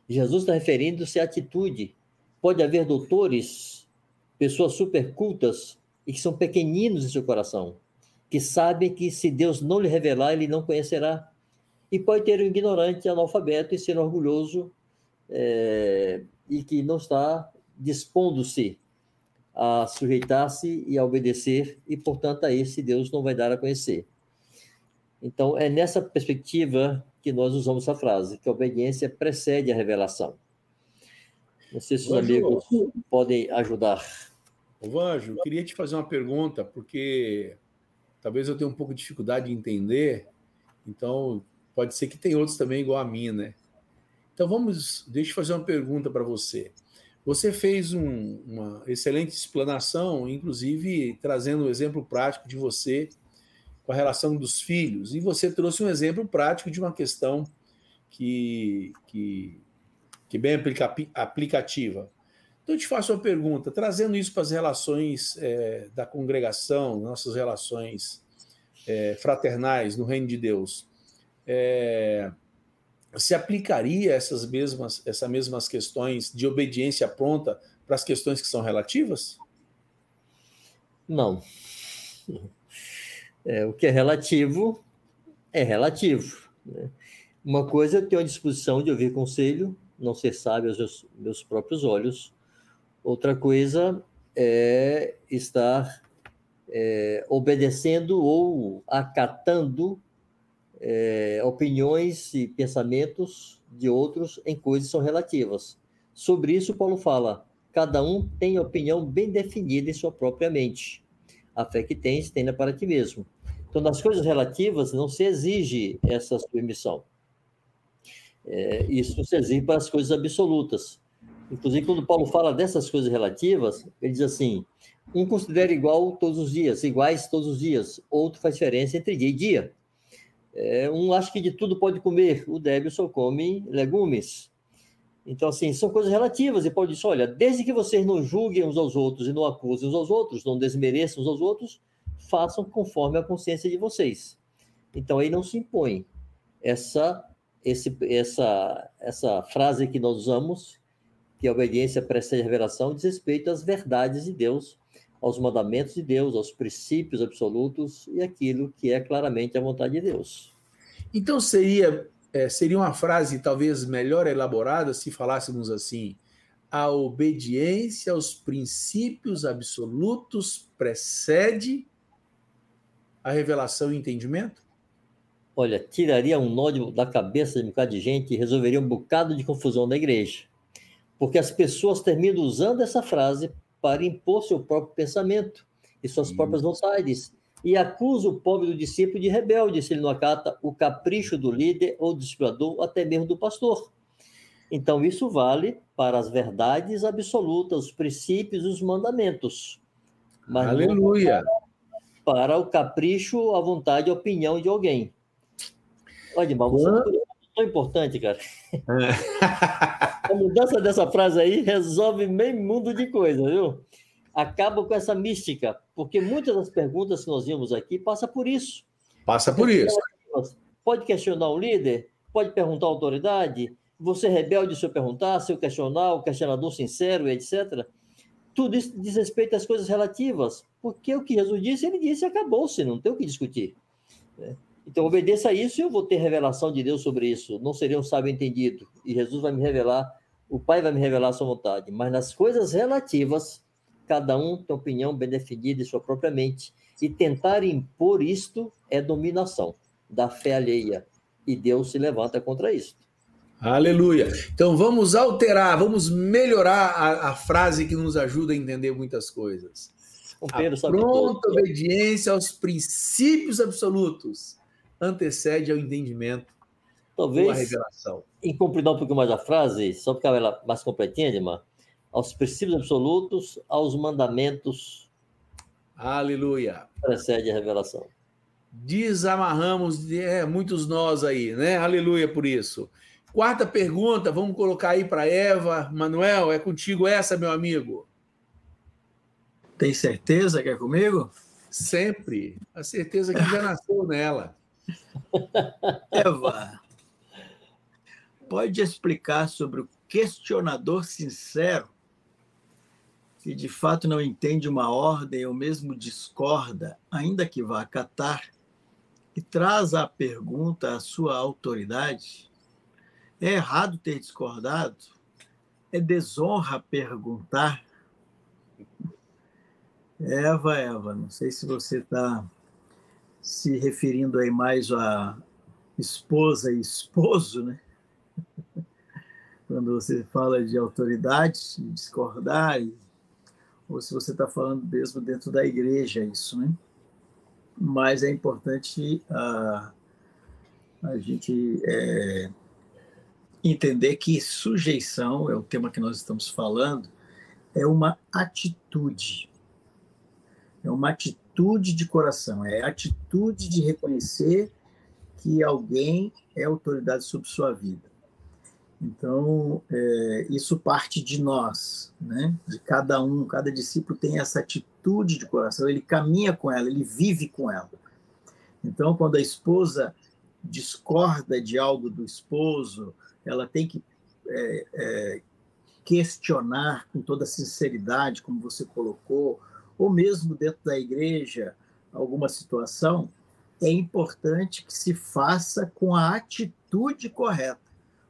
Jesus está referindo-se à atitude, Pode haver doutores, pessoas super cultas e que são pequeninos em seu coração, que sabem que se Deus não lhe revelar, ele não conhecerá. E pode ter um ignorante, analfabeto e ser orgulhoso é, e que não está dispondo-se a sujeitar-se e a obedecer, e portanto a esse Deus não vai dar a conhecer. Então é nessa perspectiva que nós usamos essa frase, que a obediência precede a revelação. Não sei se os Vanjo, amigos podem ajudar. Vanjo, eu queria te fazer uma pergunta, porque talvez eu tenha um pouco de dificuldade de entender, então pode ser que tem outros também igual a mim, né? Então vamos, deixa eu fazer uma pergunta para você. Você fez um, uma excelente explanação, inclusive trazendo um exemplo prático de você com a relação dos filhos, e você trouxe um exemplo prático de uma questão que, que que bem aplica aplicativa. Então, eu te faço uma pergunta, trazendo isso para as relações é, da congregação, nossas relações é, fraternais no reino de Deus. É, se aplicaria essas mesmas, essas mesmas questões de obediência pronta para as questões que são relativas? Não. É, o que é relativo é relativo. Né? Uma coisa é ter a disposição de ouvir conselho, não ser sábio aos meus próprios olhos. Outra coisa é estar é, obedecendo ou acatando é, opiniões e pensamentos de outros em coisas são relativas. Sobre isso, Paulo fala: cada um tem opinião bem definida em sua própria mente. A fé que tens, tenha para ti mesmo. Então, nas coisas relativas, não se exige essa submissão. É, isso se exige para as coisas absolutas. Inclusive, quando Paulo fala dessas coisas relativas, ele diz assim: um considera igual todos os dias, iguais todos os dias, outro faz diferença entre dia e dia. É, um acha que de tudo pode comer, o débil só come legumes. Então, assim, são coisas relativas. E Paulo diz: olha, desde que vocês não julguem uns aos outros e não acusem uns aos outros, não desmereçam uns aos outros, façam conforme a consciência de vocês. Então, aí não se impõe essa esse, essa, essa frase que nós usamos, que a obediência precede a revelação, diz respeito às verdades de Deus, aos mandamentos de Deus, aos princípios absolutos e aquilo que é claramente a vontade de Deus. Então seria, é, seria uma frase talvez melhor elaborada se falássemos assim: a obediência aos princípios absolutos precede a revelação e entendimento? olha, tiraria um nó da cabeça de um bocado de gente e resolveria um bocado de confusão na igreja. Porque as pessoas terminam usando essa frase para impor seu próprio pensamento e suas Isso. próprias vontades. E acusa o pobre do discípulo de rebelde se ele não acata o capricho do líder ou do discipulador, ou até mesmo do pastor. Então, isso vale para as verdades absolutas, os princípios e os mandamentos. Mas Aleluia! Para o capricho, a vontade e a opinião de alguém. Olha, Edmar, você tão importante, cara. É. A mudança dessa frase aí resolve meio mundo de coisa, viu? Acaba com essa mística, porque muitas das perguntas que nós vimos aqui passa por isso. Passa por isso. Pode questionar o líder, pode perguntar à autoridade, você rebelde se eu perguntar, se eu questionar, o questionador sincero, etc. Tudo isso diz respeito às coisas relativas, porque o que Jesus disse, ele disse acabou-se, não tem o que discutir. Né? Então, obedeça a isso e eu vou ter revelação de Deus sobre isso. Não seria um sábio entendido. E Jesus vai me revelar, o Pai vai me revelar a sua vontade. Mas nas coisas relativas, cada um tem opinião bem definida em sua própria mente. E tentar impor isto é dominação da fé alheia. E Deus se levanta contra isso. Aleluia. Então vamos alterar, vamos melhorar a, a frase que nos ajuda a entender muitas coisas. A pronta obediência aos princípios absolutos antecede ao entendimento Talvez, a revelação. Em completar um pouquinho mais a frase, só porque ela é mais completinha, Edmar, aos princípios absolutos, aos mandamentos. Aleluia. Precede a revelação. Desamarramos é, muitos nós aí, né? Aleluia por isso. Quarta pergunta, vamos colocar aí para Eva. Manuel, é contigo essa, meu amigo. Tem certeza que é comigo? Sempre. A certeza que já nasceu nela. Eva, pode explicar sobre o questionador sincero que de fato não entende uma ordem ou mesmo discorda, ainda que vá acatar, e traz a pergunta à sua autoridade? É errado ter discordado? É desonra perguntar? Eva, Eva, não sei se você está se referindo aí mais a esposa e esposo, né? Quando você fala de autoridade, de discordar, ou se você está falando mesmo dentro da igreja, isso, né? Mas é importante a, a gente é, entender que sujeição, é o tema que nós estamos falando, é uma atitude. É uma atitude de coração, é atitude de reconhecer que alguém é autoridade sobre sua vida. Então, é, isso parte de nós, né? de cada um, cada discípulo tem essa atitude de coração, ele caminha com ela, ele vive com ela. Então, quando a esposa discorda de algo do esposo, ela tem que é, é, questionar com toda sinceridade, como você colocou, ou mesmo dentro da igreja, alguma situação, é importante que se faça com a atitude correta,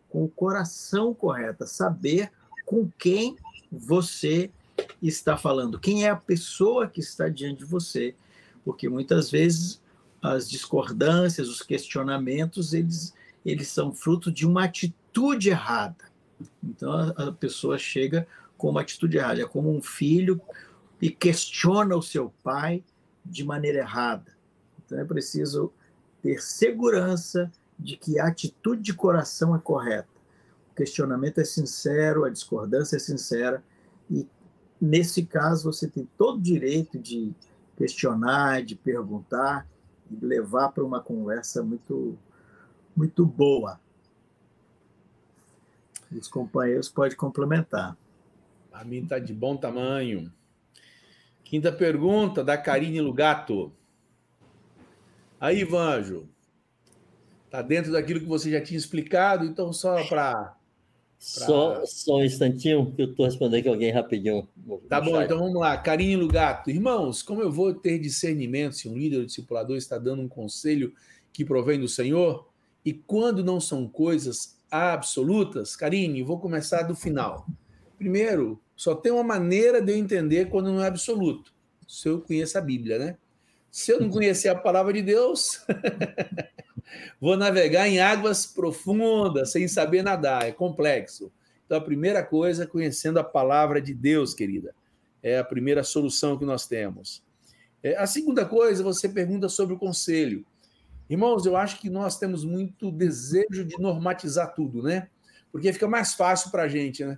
com o coração correto, saber com quem você está falando, quem é a pessoa que está diante de você, porque muitas vezes as discordâncias, os questionamentos, eles, eles são fruto de uma atitude errada. Então a, a pessoa chega com uma atitude errada, é como um filho e questiona o seu pai de maneira errada. Então é preciso ter segurança de que a atitude de coração é correta. O questionamento é sincero, a discordância é sincera, e nesse caso você tem todo o direito de questionar, de perguntar, e levar para uma conversa muito, muito boa. Os companheiros podem complementar. A mim está de bom tamanho. Quinta pergunta, da Karine Lugato. Aí, Vanjo, tá dentro daquilo que você já tinha explicado, então só para. Pra... Só, só um instantinho, que eu estou respondendo aqui alguém rapidinho. Tá bom, chat. então vamos lá. Karine Lugato. Irmãos, como eu vou ter discernimento se um líder ou discipulador está dando um conselho que provém do Senhor? E quando não são coisas absolutas? Karine, vou começar do final. Primeiro, só tem uma maneira de eu entender quando não é absoluto. Se eu conheço a Bíblia, né? Se eu não conhecer a palavra de Deus, vou navegar em águas profundas, sem saber nadar. É complexo. Então, a primeira coisa é conhecendo a palavra de Deus, querida. É a primeira solução que nós temos. É, a segunda coisa, você pergunta sobre o conselho. Irmãos, eu acho que nós temos muito desejo de normatizar tudo, né? Porque fica mais fácil para a gente, né?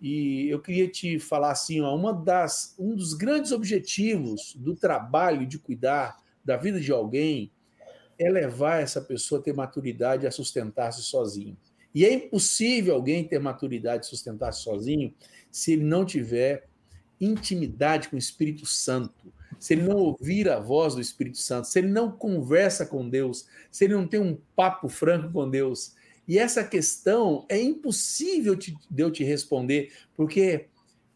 E eu queria te falar assim, ó, uma das, um dos grandes objetivos do trabalho de cuidar da vida de alguém é levar essa pessoa a ter maturidade a sustentar-se sozinho. E é impossível alguém ter maturidade e sustentar-se sozinho se ele não tiver intimidade com o Espírito Santo, se ele não ouvir a voz do Espírito Santo, se ele não conversa com Deus, se ele não tem um papo franco com Deus. E essa questão é impossível de eu te responder, porque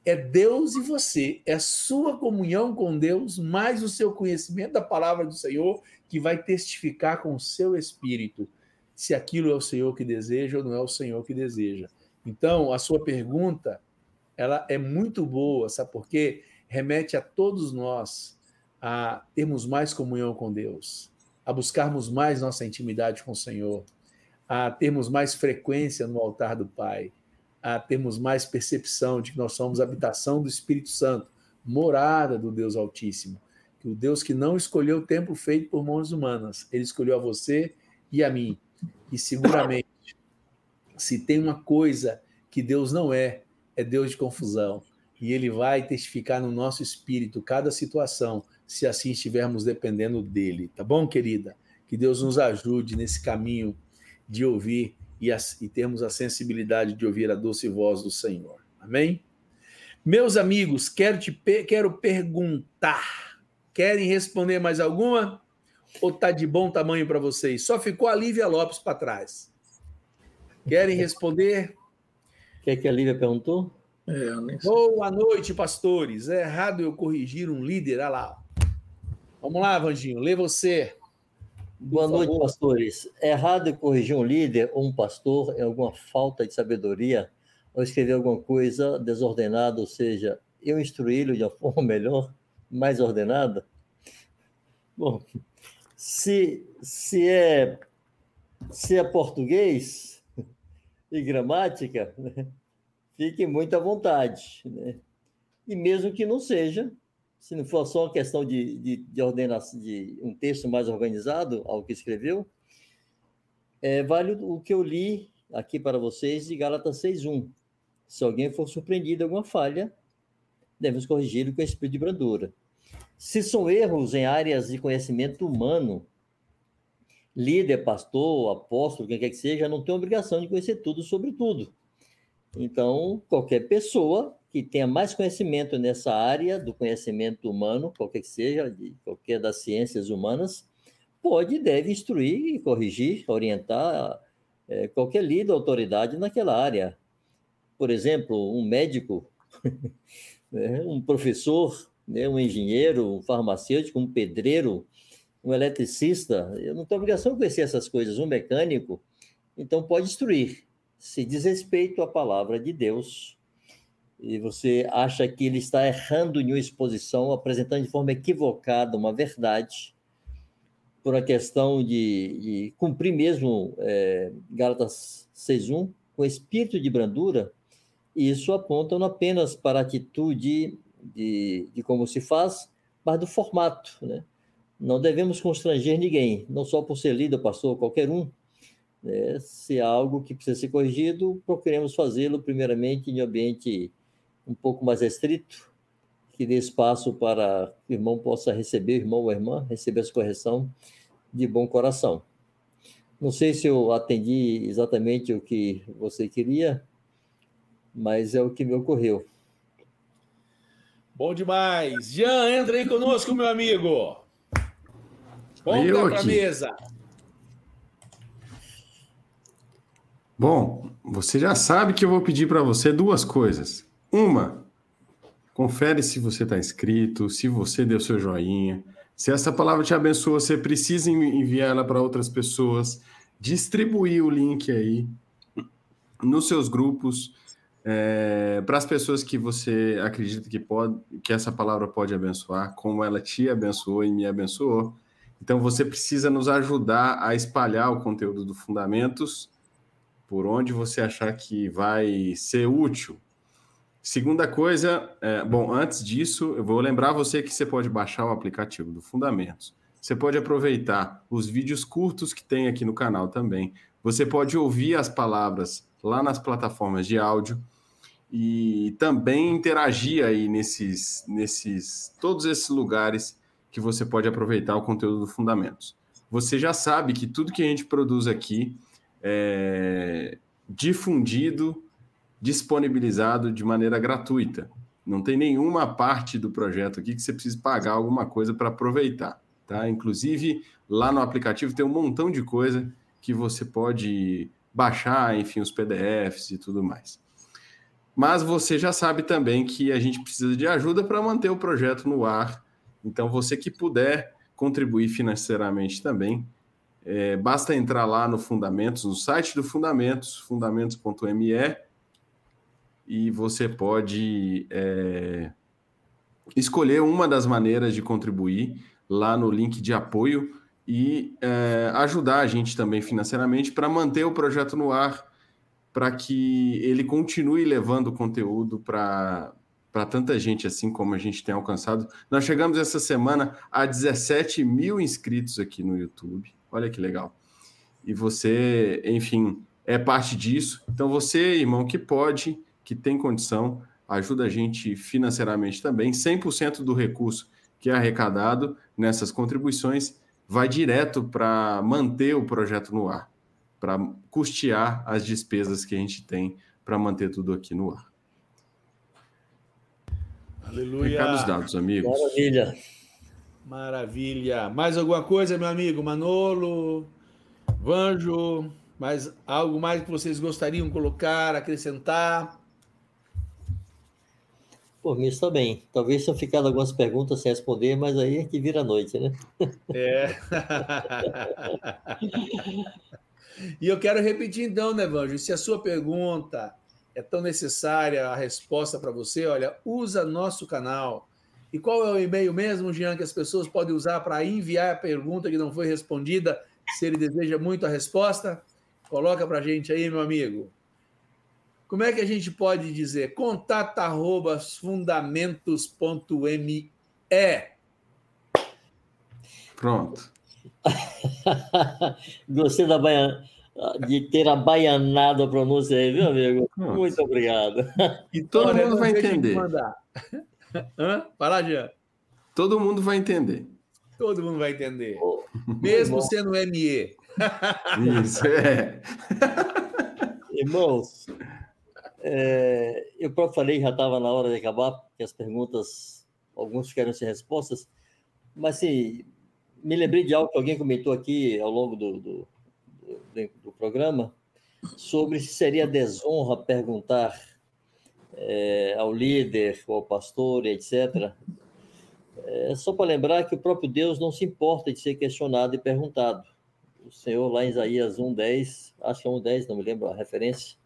é Deus e você, é sua comunhão com Deus, mais o seu conhecimento da palavra do Senhor, que vai testificar com o seu espírito se aquilo é o Senhor que deseja ou não é o Senhor que deseja. Então, a sua pergunta, ela é muito boa, sabe por quê? Remete a todos nós a termos mais comunhão com Deus, a buscarmos mais nossa intimidade com o Senhor, a termos mais frequência no altar do Pai, a termos mais percepção de que nós somos habitação do Espírito Santo, morada do Deus Altíssimo. Que o Deus que não escolheu o tempo feito por mãos humanas, ele escolheu a você e a mim. E seguramente, se tem uma coisa que Deus não é, é Deus de confusão. E ele vai testificar no nosso espírito cada situação, se assim estivermos dependendo dele. Tá bom, querida? Que Deus nos ajude nesse caminho de ouvir e, a, e termos a sensibilidade de ouvir a doce voz do Senhor. Amém? Meus amigos, quero te quero perguntar. Querem responder mais alguma? Ou tá de bom tamanho para vocês? Só ficou a Lívia Lopes para trás. Querem responder? O que, é que a Lívia perguntou? É, Boa noite, pastores. É errado eu corrigir um líder? Olha lá. Vamos lá, Vandinho, lê você. Boa noite, pastores. É errado corrigir um líder ou um pastor em alguma falta de sabedoria ou escrever alguma coisa desordenada, ou seja, eu instruí-lo de uma forma melhor, mais ordenada? Bom, se, se, é, se é português e gramática, né, fique muito à vontade. Né? E mesmo que não seja, se não for só uma questão de, de, de ordenação, de um texto mais organizado, ao que escreveu, é, vale o que eu li aqui para vocês de Gálatas 6.1. Se alguém for surpreendido em alguma falha, devemos corrigi-lo com espírito de brandura. Se são erros em áreas de conhecimento humano, líder, pastor, apóstolo, quem quer que seja, não tem obrigação de conhecer tudo sobre tudo. Então, qualquer pessoa que tenha mais conhecimento nessa área do conhecimento humano, qualquer que seja, de qualquer das ciências humanas, pode e deve instruir, corrigir, orientar é, qualquer líder, autoridade naquela área. Por exemplo, um médico, né, um professor, né, um engenheiro, um farmacêutico, um pedreiro, um eletricista, eu não tenho obrigação de conhecer essas coisas, um mecânico, então pode instruir. Se diz respeito à palavra de Deus, e você acha que ele está errando em uma exposição, apresentando de forma equivocada uma verdade, por a questão de, de cumprir mesmo é, Gálatas 6.1, com espírito de brandura, isso aponta não apenas para a atitude de, de como se faz, mas do formato. Né? Não devemos constranger ninguém, não só por ser líder, pastor, qualquer um. Né? Se há algo que precisa ser corrigido, procuremos fazê-lo primeiramente em ambiente um pouco mais restrito, que dê espaço para que o irmão possa receber, irmão ou irmã, receber essa correção de bom coração. Não sei se eu atendi exatamente o que você queria, mas é o que me ocorreu. Bom demais. Jean, entra aí conosco, meu amigo. Volta para a mesa. Bom, você já sabe que eu vou pedir para você duas coisas. Uma, confere se você está inscrito, se você deu seu joinha. Se essa palavra te abençoa, você precisa enviar ela para outras pessoas, distribuir o link aí nos seus grupos, é, para as pessoas que você acredita que, pode, que essa palavra pode abençoar, como ela te abençoou e me abençoou. Então você precisa nos ajudar a espalhar o conteúdo do Fundamentos por onde você achar que vai ser útil Segunda coisa, é, bom, antes disso, eu vou lembrar você que você pode baixar o aplicativo do Fundamentos. Você pode aproveitar os vídeos curtos que tem aqui no canal também. Você pode ouvir as palavras lá nas plataformas de áudio e também interagir aí nesses, nesses todos esses lugares que você pode aproveitar o conteúdo do Fundamentos. Você já sabe que tudo que a gente produz aqui é difundido disponibilizado de maneira gratuita. Não tem nenhuma parte do projeto aqui que você precise pagar alguma coisa para aproveitar. Tá? Inclusive, lá no aplicativo tem um montão de coisa que você pode baixar, enfim, os PDFs e tudo mais. Mas você já sabe também que a gente precisa de ajuda para manter o projeto no ar. Então, você que puder contribuir financeiramente também, é, basta entrar lá no Fundamentos, no site do Fundamentos, fundamentos.me, e você pode é, escolher uma das maneiras de contribuir lá no link de apoio e é, ajudar a gente também financeiramente para manter o projeto no ar para que ele continue levando conteúdo para para tanta gente assim como a gente tem alcançado. Nós chegamos essa semana a 17 mil inscritos aqui no YouTube. Olha que legal. E você, enfim, é parte disso. Então, você, irmão, que pode, que tem condição, ajuda a gente financeiramente também. 100% do recurso que é arrecadado nessas contribuições vai direto para manter o projeto no ar para custear as despesas que a gente tem para manter tudo aqui no ar. Aleluia. Recados dados, amigos. Maravilha. Maravilha. Mais alguma coisa, meu amigo Manolo, Vanjo? Mais algo mais que vocês gostariam de colocar, acrescentar? Por mim está bem. Talvez tenham ficado algumas perguntas sem responder, mas aí é que vira noite, né? É. E eu quero repetir então, né, Vanjo? Se a sua pergunta é tão necessária, a resposta para você, olha, usa nosso canal. E qual é o e-mail mesmo, Jean, que as pessoas podem usar para enviar a pergunta que não foi respondida, se ele deseja muito a resposta? Coloca para gente aí, meu amigo. Como é que a gente pode dizer? Contata arroba fundamentos.me. Pronto. Gostei da baiana, de ter abaianado a pronúncia aí, viu, amigo? Nossa. Muito obrigado. E todo Olha, mundo vai entender. Hã? Fala, Jean. Todo mundo vai entender. Todo mundo vai entender. Oh, Mesmo sendo ME. Isso, é. Irmãos, é, eu próprio falei já estava na hora de acabar, porque as perguntas, alguns querem ser respostas, mas assim, me lembrei de algo que alguém comentou aqui ao longo do, do, do, do programa, sobre se seria desonra perguntar é, ao líder, ao pastor, etc. É, só para lembrar que o próprio Deus não se importa de ser questionado e perguntado. O Senhor, lá em Isaías 1,10, acho que é 1,10, não me lembro a referência,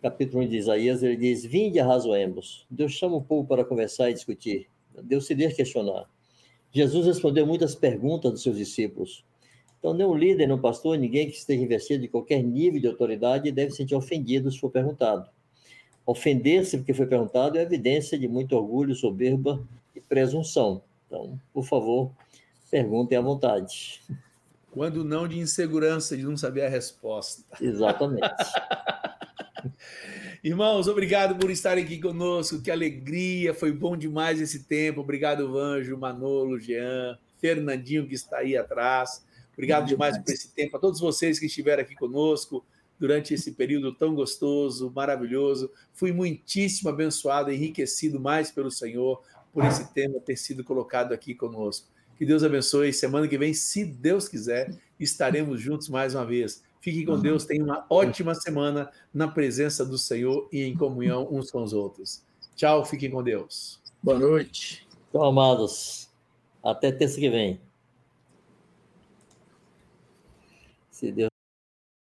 capítulo 1 de Isaías, ele diz: Vinde arrazoemos. Deus chama o povo para conversar e discutir. Deus se deixa questionar. Jesus respondeu muitas perguntas dos seus discípulos. Então, o líder, o pastor, ninguém que esteja investido de qualquer nível de autoridade deve se sentir ofendido se for perguntado. Ofender-se porque foi perguntado é evidência de muito orgulho, soberba e presunção. Então, por favor, perguntem à vontade. Quando não de insegurança, de não saber a resposta. Exatamente. Irmãos, obrigado por estarem aqui conosco. Que alegria, foi bom demais esse tempo. Obrigado, Vanjo, Manolo, Jean, Fernandinho, que está aí atrás. Obrigado demais, demais por esse tempo. A todos vocês que estiveram aqui conosco durante esse período tão gostoso, maravilhoso. Fui muitíssimo abençoado, enriquecido mais pelo Senhor por esse tema ter sido colocado aqui conosco. Que Deus abençoe. Semana que vem, se Deus quiser, estaremos juntos mais uma vez. Fiquem com Deus, tenham uma ótima semana na presença do Senhor e em comunhão uns com os outros. Tchau, fiquem com Deus. Boa noite. Então, amados, até terça que vem. Se Deus